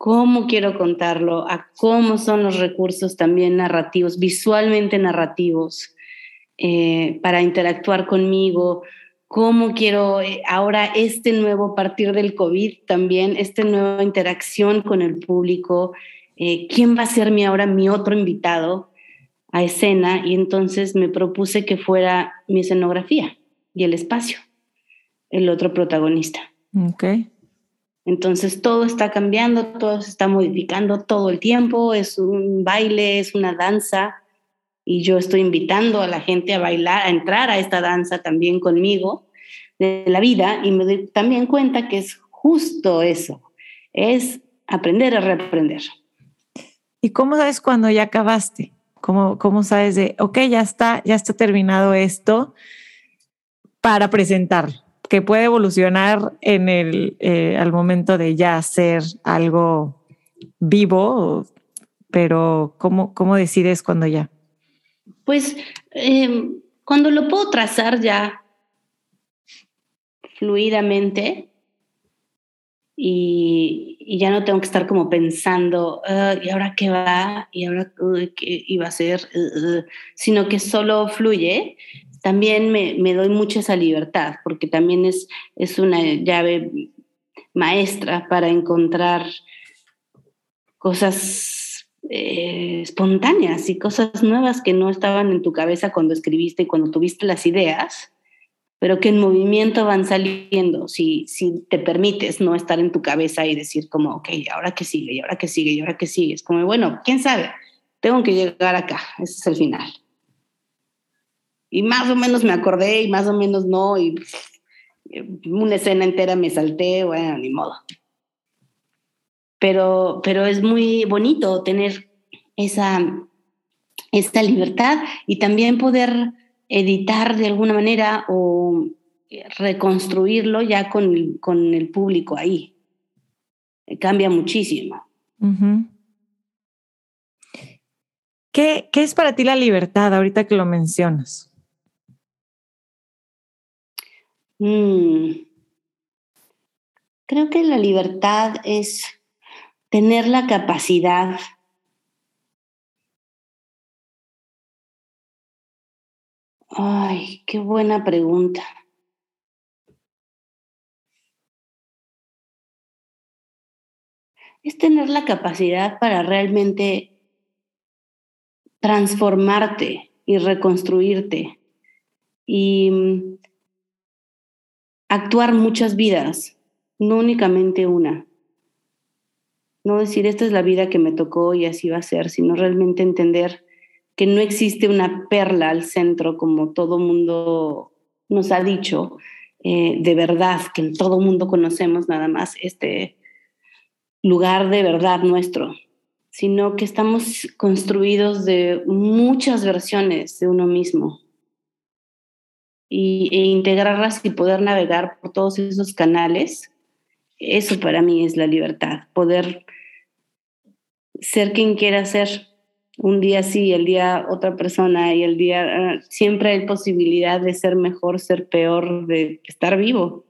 cómo quiero contarlo, a cómo son los recursos también narrativos, visualmente narrativos, eh, para interactuar conmigo, cómo quiero eh, ahora este nuevo, partir del COVID también, esta nueva interacción con el público, eh, quién va a ser mi ahora mi otro invitado a escena y entonces me propuse que fuera mi escenografía y el espacio, el otro protagonista. Ok. Entonces todo está cambiando, todo se está modificando todo el tiempo, es un baile, es una danza, y yo estoy invitando a la gente a bailar, a entrar a esta danza también conmigo de la vida y me doy también cuenta que es justo eso, es aprender a reaprender. ¿Y cómo sabes cuando ya acabaste? ¿Cómo, ¿Cómo sabes de, ok, ya está, ya está terminado esto para presentar? Que puede evolucionar en el, eh, al momento de ya hacer algo vivo, pero ¿cómo, cómo decides cuando ya? Pues em, cuando lo puedo trazar ya fluidamente y, ya no tengo que estar como pensando, ¿y ahora qué va? ¿Y ahora qué iba a ser? Uh, uh", sino que solo fluye, también me, me, doy mucha esa libertad, porque también es, es una llave maestra para encontrar cosas eh, espontáneas y cosas nuevas que no estaban en tu cabeza cuando escribiste y cuando tuviste las ideas, pero que en movimiento van saliendo, si, si te permites no estar en tu cabeza y decir como, ok, ahora qué sigue, y ahora qué sigue, y ahora qué sigue. Es como, bueno, quién sabe, tengo que llegar acá, ese es el final. Y más o menos me acordé y más o menos no, y una escena entera me salté, bueno, ni modo pero, pero es muy bonito tener esa, esta libertad y también poder editar de alguna manera o reconstruirlo ya con, con el público ahí. cambia muchísimo. ¿Qué, ¿Qué, es para ti la libertad ahorita que lo mencionas? Mm. Creo que la libertad es tener la capacidad Ay, qué buena pregunta. Es tener la capacidad para realmente transformarte y reconstruirte y mm, actuar muchas vidas, no únicamente una. No decir, esta es la vida que me tocó y así va a ser, sino realmente entender que no existe una perla al centro como todo mundo nos ha dicho, eh, de verdad, que en todo mundo conocemos nada más este lugar de verdad nuestro, sino que estamos construidos de muchas versiones de uno mismo. Y, e integrarlas y poder navegar por todos esos canales, eso para mí es la libertad, poder ser quien quiera ser un día sí, el día otra persona y el día ah, siempre hay posibilidad de ser mejor, ser peor, de estar vivo.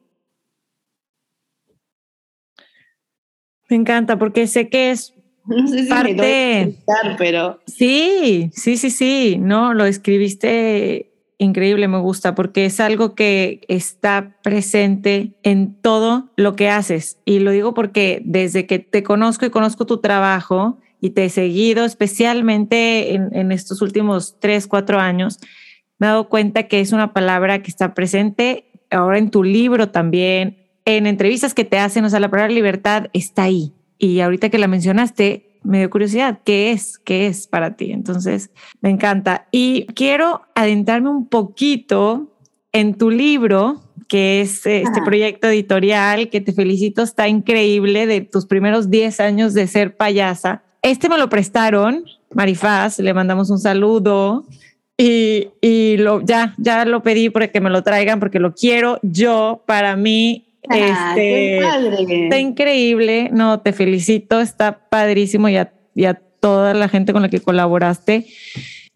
Me encanta porque sé que es no sé si parte, me pero sí, sí, sí, sí, no, lo escribiste increíble, me gusta porque es algo que está presente en todo lo que haces y lo digo porque desde que te conozco y conozco tu trabajo y te he seguido especialmente en, estos últimos tres, cuatro años, me he dado cuenta que es una palabra que está presente ahora en tu libro también, en entrevistas que te hacen, o sea, la palabra libertad está ahí. Y ahorita que la mencionaste, me dio curiosidad, ¿qué es? ¿Qué es para ti? Entonces, me encanta. Y quiero adentrarme un poquito en tu libro, que es este proyecto editorial, que te felicito, está increíble, de tus primeros 10 años de ser payasa. Este me lo prestaron, Marifaz, le mandamos un saludo y, y lo, ya, ya lo pedí para que me lo traigan porque lo quiero yo para mí. Ah, este, está increíble, no, te felicito, está padrísimo y a, y a toda la gente con la que colaboraste.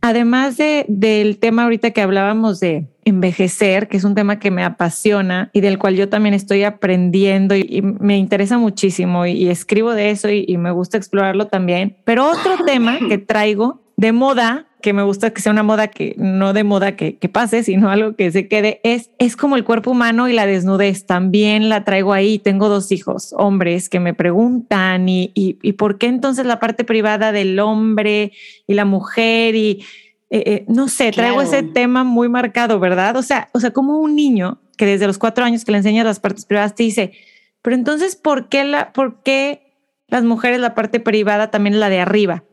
Además de, del tema ahorita que hablábamos de envejecer, que es un tema que me apasiona y del cual yo también estoy aprendiendo y, me interesa muchísimo y, escribo de eso y, me gusta explorarlo también. Pero otro tema que traigo de moda que me gusta que sea una moda que no de moda que, que, pase, sino algo que se quede, es, es como el cuerpo humano y la desnudez. También la traigo ahí. Tengo dos hijos, hombres, que me preguntan y, y, por qué entonces la parte privada del hombre y la mujer y eh, eh, no sé, traigo ese tema muy marcado, ¿verdad? O sea, o sea, como un niño que desde los cuatro años que le enseñas las partes privadas te dice, pero entonces, ¿por qué, la, por qué las mujeres la parte privada también la de arriba?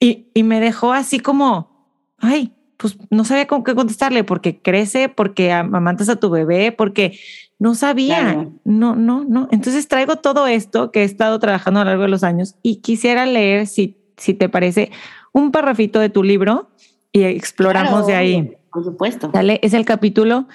Y, me dejó así como, ay, pues no sabía cómo qué contestarle, porque crece, porque amamantas a tu bebé, porque no sabía, no, no, no. Entonces traigo todo esto que he estado trabajando a lo largo de los años y quisiera leer, si, si te parece, un parrafito de tu libro y exploramos de ahí. Por supuesto. Dale, es el capítulo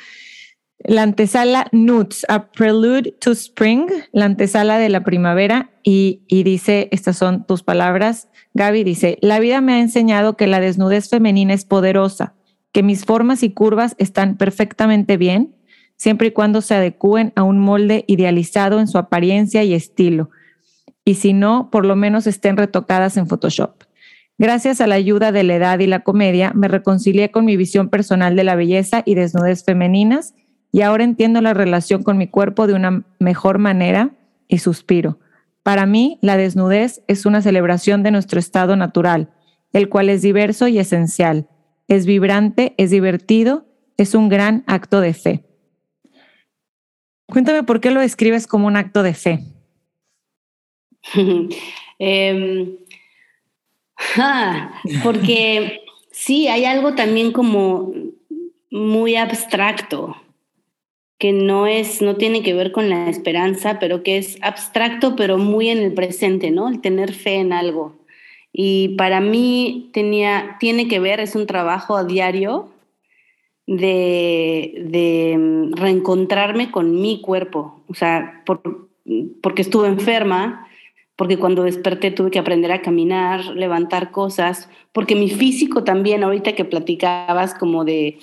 la antesala Nuts, A Prelude to Spring, la antesala de la primavera, y, y, dice, estas son tus palabras, Gaby dice, la vida me ha enseñado que la desnudez femenina es poderosa, que mis formas y curvas están perfectamente bien, siempre y cuando se adecúen a un molde idealizado en su apariencia y estilo, y si no, por lo menos estén retocadas en Photoshop. Gracias a la ayuda de la edad y la comedia, me reconcilié con mi visión personal de la belleza y desnudez femeninas, y ahora entiendo la relación con mi cuerpo de una mejor manera y suspiro. Para mí, la desnudez es una celebración de nuestro estado natural, el cual es diverso y esencial. Es vibrante, es divertido, es un gran acto de fe. Cuéntame por qué lo describes como un acto de fe. Em, ah, porque sí, hay algo también como muy abstracto que no es, no tiene que ver con la esperanza, pero que es abstracto, pero muy en el presente, ¿no? El tener fe en algo. Y para mí tenía, tiene que ver, es un trabajo a diario de, de reencontrarme con mi cuerpo. O sea, por, porque estuve enferma, porque cuando desperté tuve que aprender a caminar, levantar cosas, porque mi físico también, ahorita que platicabas como de,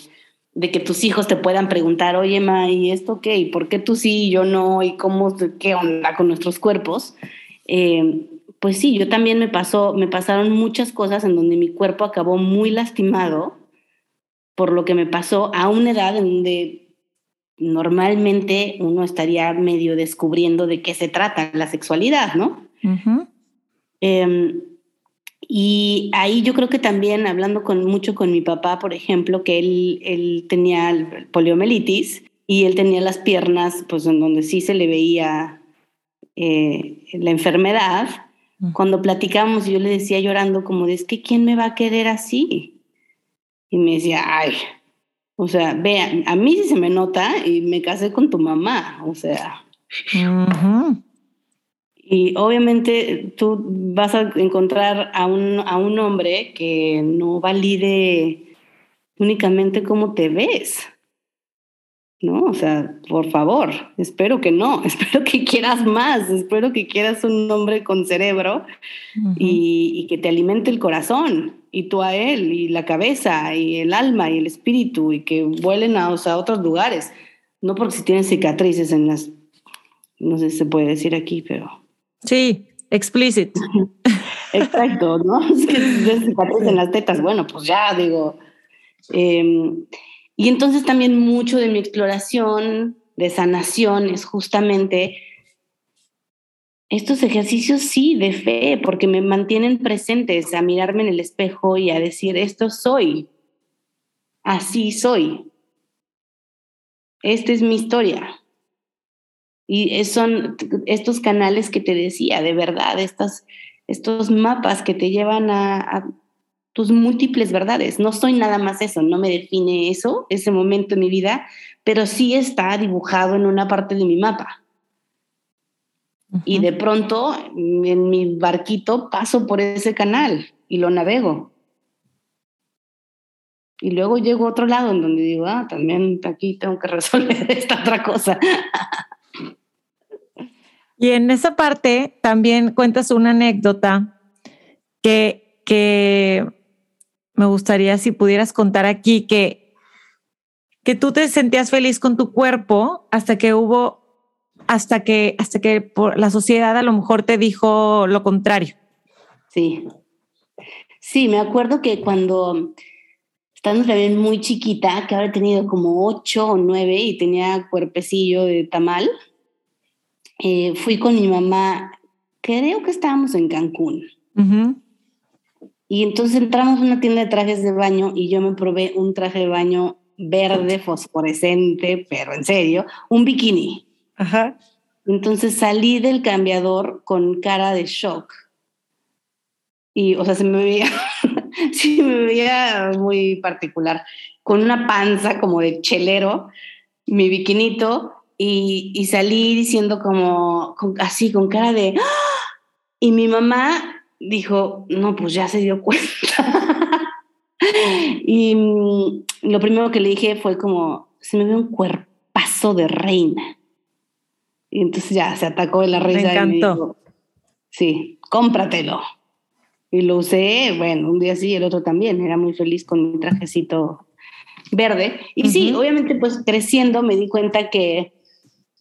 de que tus hijos te puedan preguntar, oye, ma, ¿y esto qué? ¿Y por qué tú sí y yo no? ¿Y cómo, qué onda con nuestros cuerpos? Eh, pues sí, yo también me pasó, me pasaron muchas cosas en donde mi cuerpo acabó muy lastimado por lo que me pasó a una edad en donde normalmente uno estaría medio descubriendo de qué se trata la sexualidad, ¿no? Em, y ahí yo creo que también, hablando con, mucho con mi papá, por ejemplo, que él, él tenía poliomielitis y él tenía las piernas, pues en donde sí se le veía eh, la enfermedad, cuando platicamos yo le decía llorando como, es que ¿quién me va a querer así? Y me decía, ay, o sea, vean, a mí sí se me nota y me casé con tu mamá, o sea. Y obviamente tú vas a encontrar a un, a un hombre que no valide únicamente cómo te ves. ¿no? O sea, por favor, espero que no, espero que quieras más, espero que quieras un hombre con cerebro y, que te alimente el corazón y tú a él y la cabeza y el alma y el espíritu y que vuelen a, a otros lugares, no porque si tienen cicatrices en las, no sé si se puede decir aquí, pero... Sí, explicit. Exacto, ¿no? Es que cicatrices en las tetas, bueno, pues ya digo... Eh, y entonces también mucho de mi exploración de sanación es justamente estos ejercicios, sí, de fe, porque me mantienen presentes a mirarme en el espejo y a decir, esto soy, así soy, esta es mi historia. Y son estos canales que te decía, de verdad, estas, estos mapas que te llevan a tus múltiples verdades. No soy nada más eso, no me define eso, ese momento en mi vida, pero sí está dibujado en una parte de mi mapa. Y de pronto en mi barquito paso por ese canal y lo navego. Y luego llego a otro lado en donde digo, ah, también aquí tengo que resolver esta otra cosa. Y en esa parte también cuentas una anécdota que, que me gustaría si pudieras contar aquí que, que tú te sentías feliz con tu cuerpo hasta que hubo, hasta que, hasta que por la sociedad a lo mejor te dijo lo contrario. Sí. Sí, me acuerdo que cuando estando muy chiquita, que he tenido como ocho o nueve y tenía cuerpecillo de tamal, eh, fui con mi mamá, creo que estábamos en Cancún. Y entonces entramos a una tienda de trajes de baño y yo me probé un traje de baño verde fosforescente, pero en serio, un bikini. Ajá. Entonces salí del cambiador con cara de shock. Y, o sea, se me veía, sí, me veía muy particular, con una panza como de chelero, mi bikinito, y, y salí diciendo como, así, con cara de... ¡Ah! Y mi mamá dijo, no, pues ya se dio cuenta. y mm, lo primero que le dije fue como, se me ve un cuerpazo de reina. Y entonces ya se atacó de la risa. Me encantó. Y me dijo, sí, cómpratelo. Y lo usé, bueno, un día sí, el otro también. Era muy feliz con mi trajecito verde. Y sí, obviamente pues creciendo me di cuenta que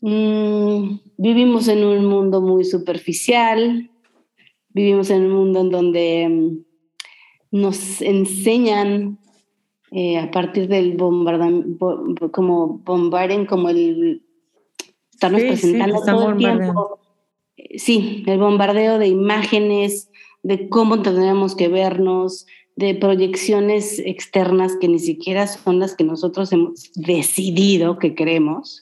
mm, vivimos en un mundo muy superficial, vivimos en un mundo en donde mm, nos enseñan eh, a partir del bombardamiento, como bombarden, como el estarnos presentando todo el tiempo. Eh, sí, el bombardeo de imágenes, de cómo tendríamos que vernos, de proyecciones externas que ni siquiera son las que nosotros hemos decidido que queremos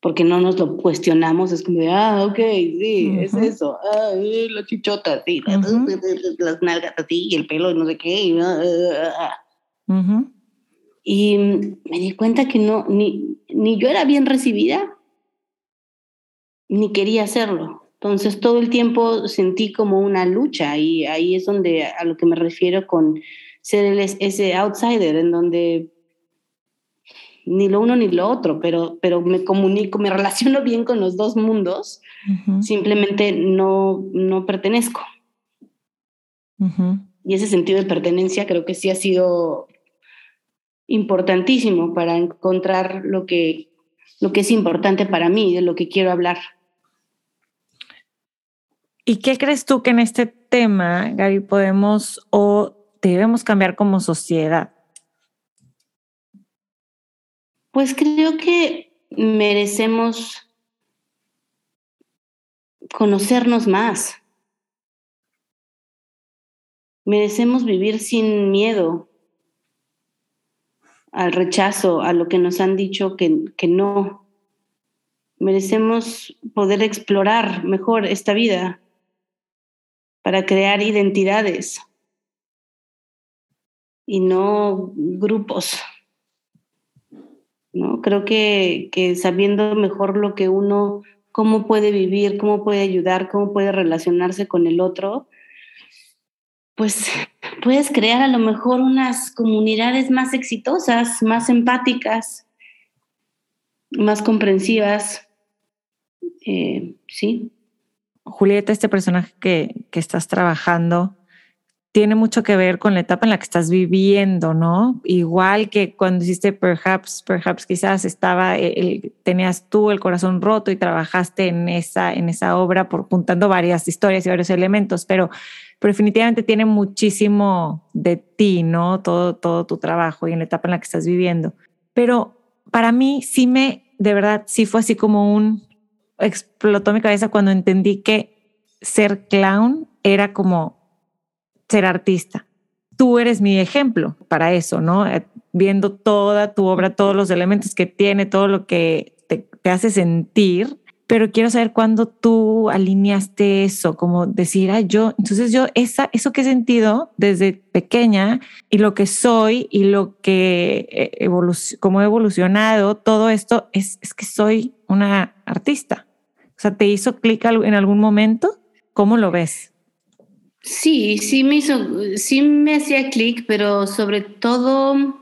porque no nos lo cuestionamos, es como de, ah, ok, sí, es eso, ah, la chichota, sí, las nalgas así, y el pelo, no sé qué, y, ah, ah, ah, y me di cuenta que no, ni, ni yo era bien recibida, ni quería hacerlo. Entonces todo el tiempo sentí como una lucha y ahí es donde a lo que me refiero con ser ese outsider, en donde ni lo uno ni lo otro, pero, pero me comunico, me relaciono bien con los dos mundos, simplemente no, no pertenezco. Y ese sentido de pertenencia creo que sí ha sido importantísimo para encontrar lo que, lo que es importante para mí, de lo que quiero hablar. ¿Y qué crees tú que en este tema, Gaby, podemos o debemos cambiar como sociedad? Pues creo que merecemos conocernos más. Merecemos vivir sin miedo al rechazo, a lo que nos han dicho que, que no. Merecemos poder explorar mejor esta vida para crear identidades y no grupos. ¿No? Creo que, que sabiendo mejor lo que uno, cómo puede vivir, cómo puede ayudar, cómo puede relacionarse con el otro, pues puedes crear a lo mejor unas comunidades más exitosas, más empáticas, más comprensivas. Eh, sí. Julieta, este personaje que, que estás trabajando, tiene mucho que ver con la etapa en la que estás viviendo, ¿no? Igual que cuando hiciste Perhaps, Perhaps quizás estaba, el, tenías tú el corazón roto y trabajaste en esa, en esa obra por juntando varias historias y varios elementos, pero, pero definitivamente tiene muchísimo de ti, ¿no? Todo, todo tu trabajo y en la etapa en la que estás viviendo. Pero para mí sí me, de verdad, sí fue así como un, explotó mi cabeza cuando entendí que ser clown era como ser artista. Tú eres mi ejemplo para eso, ¿no? Eh, viendo toda tu obra, todos los elementos que tiene, todo lo que te, hace sentir, pero quiero saber cuándo tú alineaste eso, como decir, ah, yo, entonces yo, esa, eso que he sentido desde pequeña y lo que soy y lo que, como he evolucionado, todo esto es, es que soy una artista. O sea, ¿te hizo clic en algún momento? ¿Cómo lo ves? Sí, sí me hizo, sí me hacía clic, pero sobre todo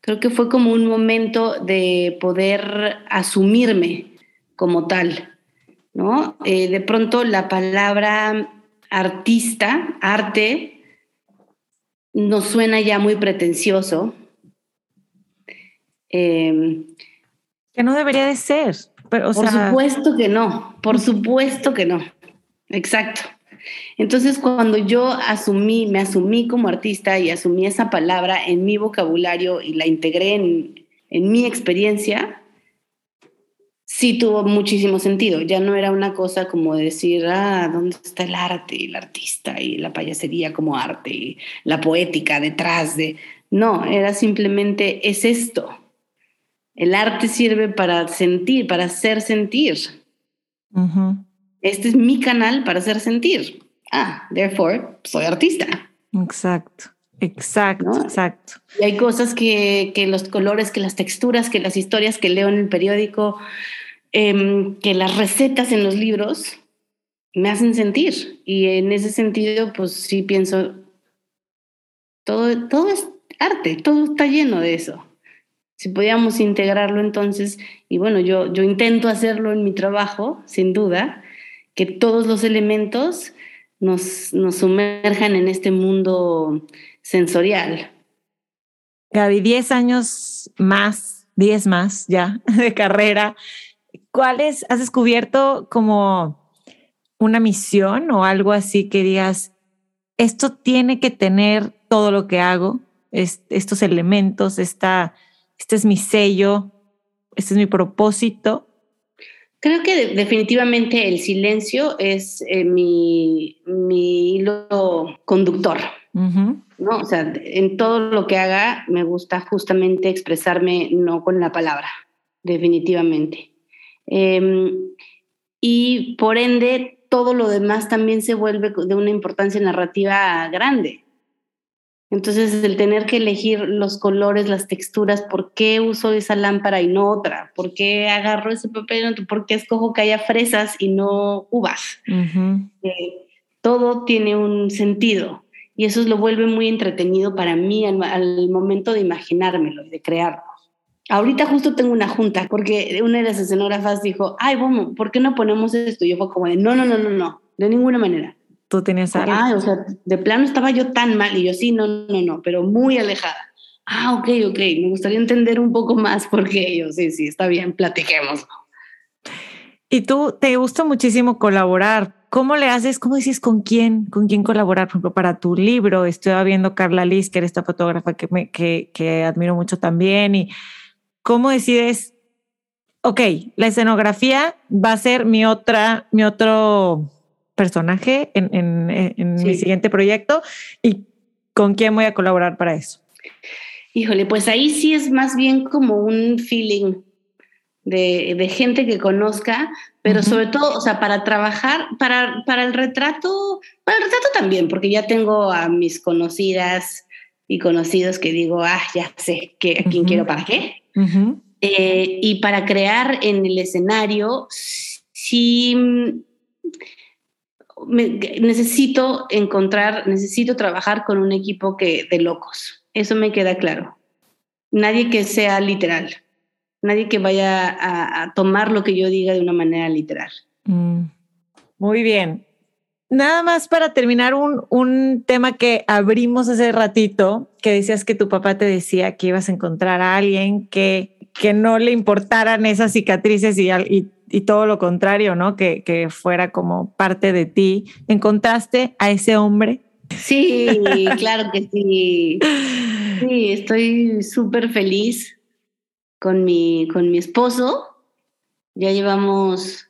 creo que fue como un momento de poder asumirme como tal, ¿no? Eh, de pronto la palabra artista, arte, nos suena ya muy pretencioso. Em, que no debería de ser. Pero, por supuesto que no, por supuesto que no. Exacto. Entonces, cuando yo asumí, me asumí como artista y asumí esa palabra en mi vocabulario y la integré en, en mi experiencia, sí tuvo muchísimo sentido. Ya no era una cosa como decir, ah, ¿dónde está el arte y el artista y la payasería como arte y la poética detrás de... No, era simplemente, es esto. El arte sirve para sentir, para hacer sentir. Este es mi canal para hacer sentir. Ah, therefore, soy artista. Exacto. Exacto, exacto. Y hay cosas que, que, los colores, que las texturas, que las historias que leo en el periódico, em, que las recetas en los libros me hacen sentir. Y en ese sentido, pues sí pienso, todo, todo es arte, todo está lleno de eso. Si podíamos integrarlo entonces, y bueno, yo, yo intento hacerlo en mi trabajo, sin duda, que todos los elementos nos, nos sumerjan en este mundo sensorial. Gaby, 10 años más, 10 más ya de carrera. ¿Cuáles has descubierto como una misión o algo así que digas, esto tiene que tener todo lo que hago, estos elementos, esta, este es mi sello, este es mi propósito? Creo que definitivamente el silencio es eh, mi, mi, hilo conductor. ¿no? O sea, en todo lo que haga me gusta justamente expresarme no con la palabra, definitivamente. Em, y por ende, todo lo demás también se vuelve de una importancia narrativa grande. Entonces, el tener que elegir los colores, las texturas, por qué uso esa lámpara y no otra, por qué agarro ese papel, por qué escojo que haya fresas y no uvas. Eh, todo tiene un sentido y eso lo vuelve muy entretenido para mí al, momento de imaginármelo y de crearlo. Ahorita justo tengo una junta porque una de las escenógrafas dijo, ay, vamos, ¿por qué no ponemos esto? Y yo fue como de, no, no, no, no, no, de ninguna manera. Tú tenías algo. Ah, o sea, de plano estaba yo tan mal y yo sí, no, no, no, pero muy alejada. Ah, ok, ok, me gustaría entender un poco más porque yo sí, sí, está bien, platiquemos. Y tú te gusta muchísimo colaborar. ¿Cómo le haces? ¿Cómo dices con quién? ¿Con quién colaborar? Por ejemplo, para tu libro, estoy viendo Carla Liz, que era esta fotógrafa que, me, que, que admiro mucho también. ¿Y cómo decides? Ok, la escenografía va a ser mi otra, mi otro personaje en, en, en mi siguiente proyecto. ¿Y con quién voy a colaborar para eso? Híjole, pues ahí sí es más bien como un feeling de, de gente que conozca, pero sobre todo, o sea, para trabajar, para, para el retrato, para el retrato también, porque ya tengo a mis conocidas y conocidos que digo, ah, ya sé que, a quién quiero para qué. Eh, y para crear en el escenario, sí necesito encontrar, necesito trabajar con un equipo que, de locos. Eso me queda claro. Nadie que sea literal nadie que vaya a, tomar lo que yo diga de una manera literal. Mm. Muy bien. Nada más para terminar un, un, tema que abrimos hace ratito, que decías que tu papá te decía que ibas a encontrar a alguien que, que no le importaran esas cicatrices y, y, y todo lo contrario, ¿no? Que, que, fuera como parte de ti. ¿Encontraste a ese hombre? Sí, claro que sí. Sí, estoy súper feliz con mi, con mi esposo. Ya llevamos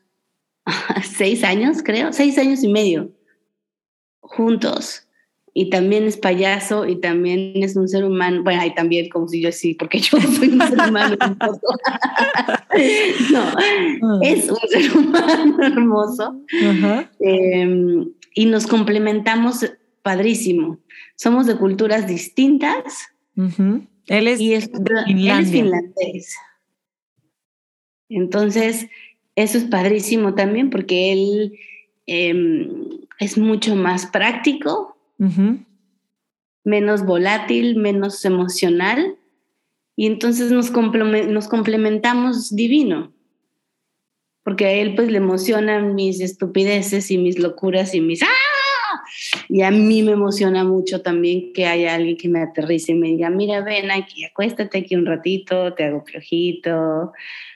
seis años, creo, seis años y medio juntos. Y también es payaso y también es un ser humano. Bueno, y también como si yo sí, porque yo soy un ser humano no, ah. es un ser humano hermoso. Em, y nos complementamos padrísimo. Somos de culturas distintas. Él es, finlandés. Entonces, eso es padrísimo también porque él em, es mucho más práctico, menos volátil, menos emocional. Y entonces nos, nos complementamos divino. Porque a él pues le emocionan mis estupideces y mis locuras y mis ¡ah! Y a mí me emociona mucho también que haya alguien que me aterrice y me diga, mira, ven aquí, acuéstate aquí un ratito, te hago flojito,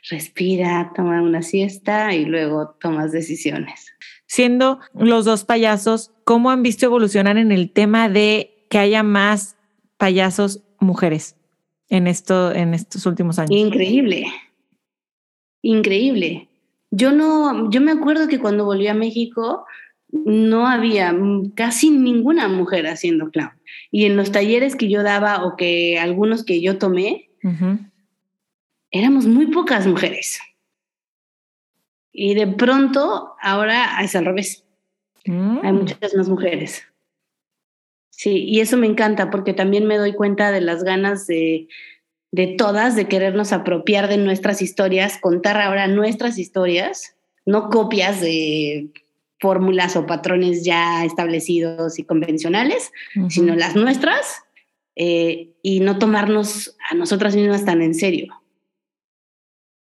respira, toma una siesta y luego tomas decisiones. Siendo los dos payasos, ¿cómo han visto evolucionar en el tema de que haya más payasos mujeres en, esto, en estos últimos años? Increíble, increíble. Yo no, yo me acuerdo que cuando volví a México, no había casi ninguna mujer haciendo clown. Y en los talleres que yo daba o que algunos que yo tomé, éramos muy pocas mujeres. Y de pronto ahora es al revés. Hay mm. muchas más mujeres. Sí, y eso me encanta porque también me doy cuenta de las ganas de, de todas de querernos apropiar de nuestras historias, contar ahora nuestras historias, no copias de fórmulas o patrones ya establecidos y convencionales, sino las nuestras, eh, y no tomarnos a nosotras mismas tan en serio.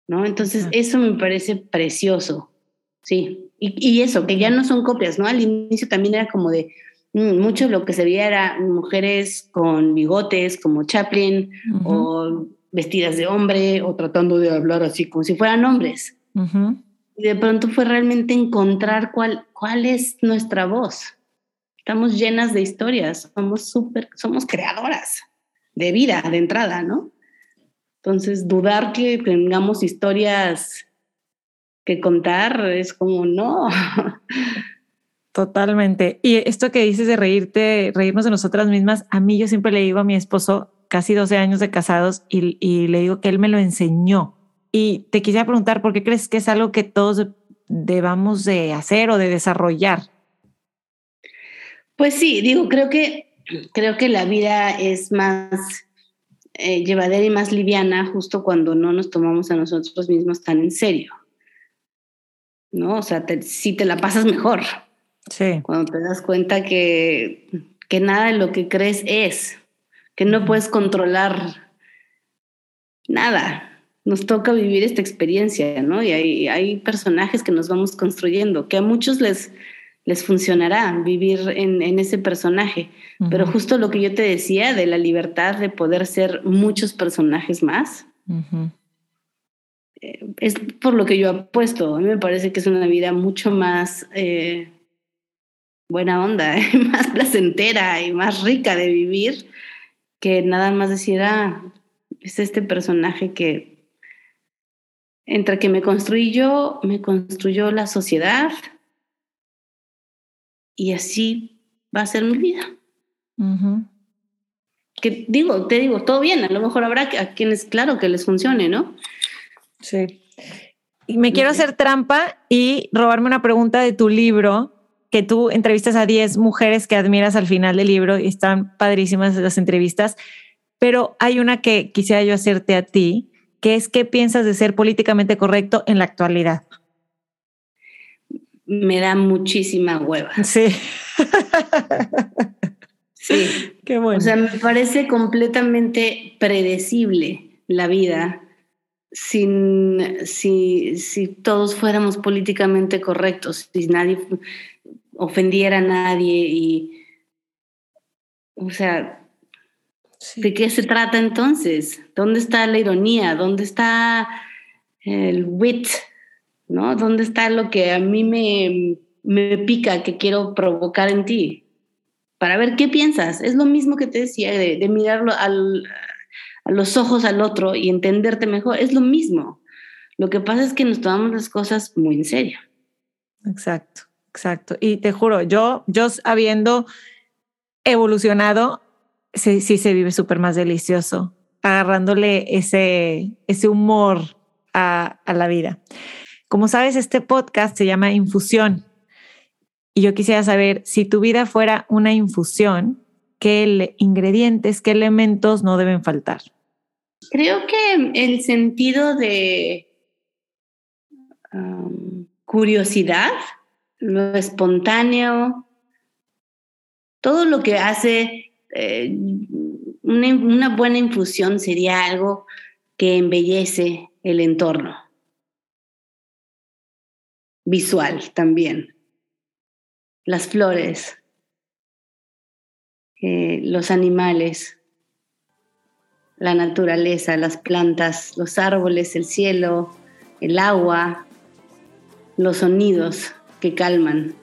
¿No? Entonces, eso me parece precioso. Sí. Y, eso, que ya no son copias, ¿no? Al inicio también era como de, mm, mucho lo que se veía era mujeres con bigotes como Chaplin o vestidas de hombre o tratando de hablar así como si fueran hombres. Y de pronto fue realmente encontrar cuál, cuál es nuestra voz. Estamos llenas de historias, somos súper, somos creadoras de vida de entrada, ¿no? Entonces, dudar que tengamos historias que contar es como no. Totalmente. Y esto que dices de reírte, reírnos de nosotras mismas, a mí yo siempre le digo a mi esposo, casi 12 años de casados, y, y le digo que él me lo enseñó y te quisiera preguntar, ¿por qué crees que es algo que todos debamos de hacer o de desarrollar? Pues sí, digo, creo que, creo que la vida es más eh, llevadera y más liviana justo cuando no nos tomamos a nosotros mismos tan en serio. ¿No? O sea, si te la pasas mejor. Sí. Cuando te das cuenta que, que nada de lo que crees es, que no puedes controlar nada, nos toca vivir esta experiencia, ¿no? Y hay, hay personajes que nos vamos construyendo, que a muchos les, les funcionará vivir en, en ese personaje, pero justo lo que yo te decía de la libertad de poder ser muchos personajes más, eh, es por lo que yo apuesto. A mí me parece que es una vida mucho más eh, buena onda, más placentera y más rica de vivir que nada más decir, ah, es este personaje que entre que me construí yo, me construyó la sociedad y así va a ser mi vida. Que digo, te digo, todo bien, a lo mejor habrá a quienes, claro, que les funcione, ¿no? Sí. Y me quiero hacer trampa y robarme una pregunta de tu libro, que tú entrevistas a 10 mujeres que admiras al final del libro y están padrísimas las entrevistas, pero hay una que quisiera yo hacerte a ti, que es qué piensas de ser políticamente correcto en la actualidad. Me da muchísima hueva. Sí. sí. Qué bueno. O sea, me parece completamente predecible la vida sin, si, si todos fuéramos políticamente correctos, si nadie ofendiera a nadie y, o sea, ¿de qué se trata entonces? ¿Dónde está la ironía? ¿Dónde está el wit? ¿No? ¿Dónde está lo que a mí me, me pica, que quiero provocar en ti? Para ver qué piensas. Es lo mismo que te decía, de, mirarlo al, los ojos al otro y entenderte mejor. Es lo mismo. Lo que pasa es que nos tomamos las cosas muy en serio. Exacto, exacto. Y te juro, yo, yo habiendo evolucionado, sí, sí se vive súper más delicioso, agarrándole ese, ese humor a, a la vida. Como sabes, este podcast se llama Infusión. Y yo quisiera saber si tu vida fuera una infusión, qué ingredientes, qué elementos no deben faltar. Creo que el sentido de curiosidad, lo espontáneo, todo lo que hace eh, una, buena infusión sería algo que embellece el entorno. Visual también. Las flores, eh, los animales, la naturaleza, las plantas, los árboles, el cielo, el agua, los sonidos que calman.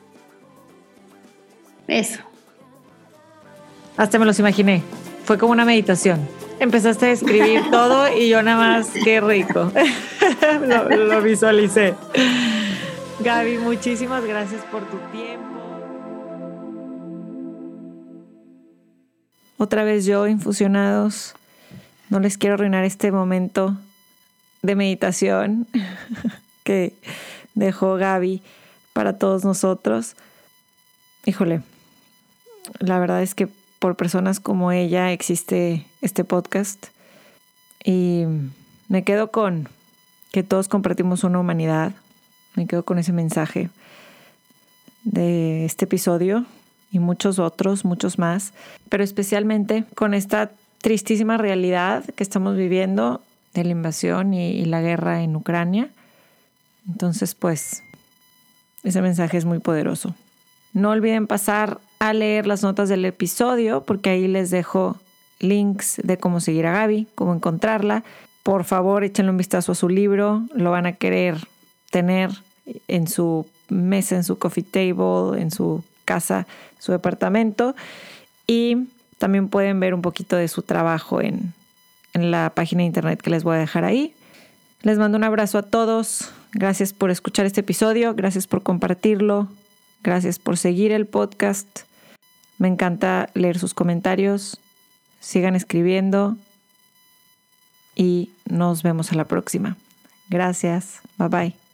Eso. Hasta me los imaginé. Fue como una meditación. Empezaste a escribir todo y yo nada más, qué rico. lo, lo visualicé. Gaby, muchísimas gracias por tu tiempo. Otra vez yo, infusionados no les quiero arruinar este momento de meditación que dejó Gaby para todos nosotros. Híjole, la verdad es que por personas como ella existe este podcast y me quedo con que todos compartimos una humanidad. Me quedo con ese mensaje de este episodio y muchos otros, muchos más, pero especialmente con esta tristísima realidad que estamos viviendo de la invasión y, la guerra en Ucrania. Entonces, pues, ese mensaje es muy poderoso. No olviden pasar a leer las notas del episodio porque ahí les dejo links de cómo seguir a Gaby, cómo encontrarla. Por favor, échenle un vistazo a su libro, lo van a querer tener en su mesa, en su coffee table, en su casa, su departamento. Y también pueden ver un poquito de su trabajo en, en la página de internet que les voy a dejar ahí. Les mando un abrazo a todos. Gracias por escuchar este episodio. Gracias por compartirlo. Gracias por seguir el podcast. Me encanta leer sus comentarios. Sigan escribiendo. Y nos vemos a la próxima. Gracias. Bye bye.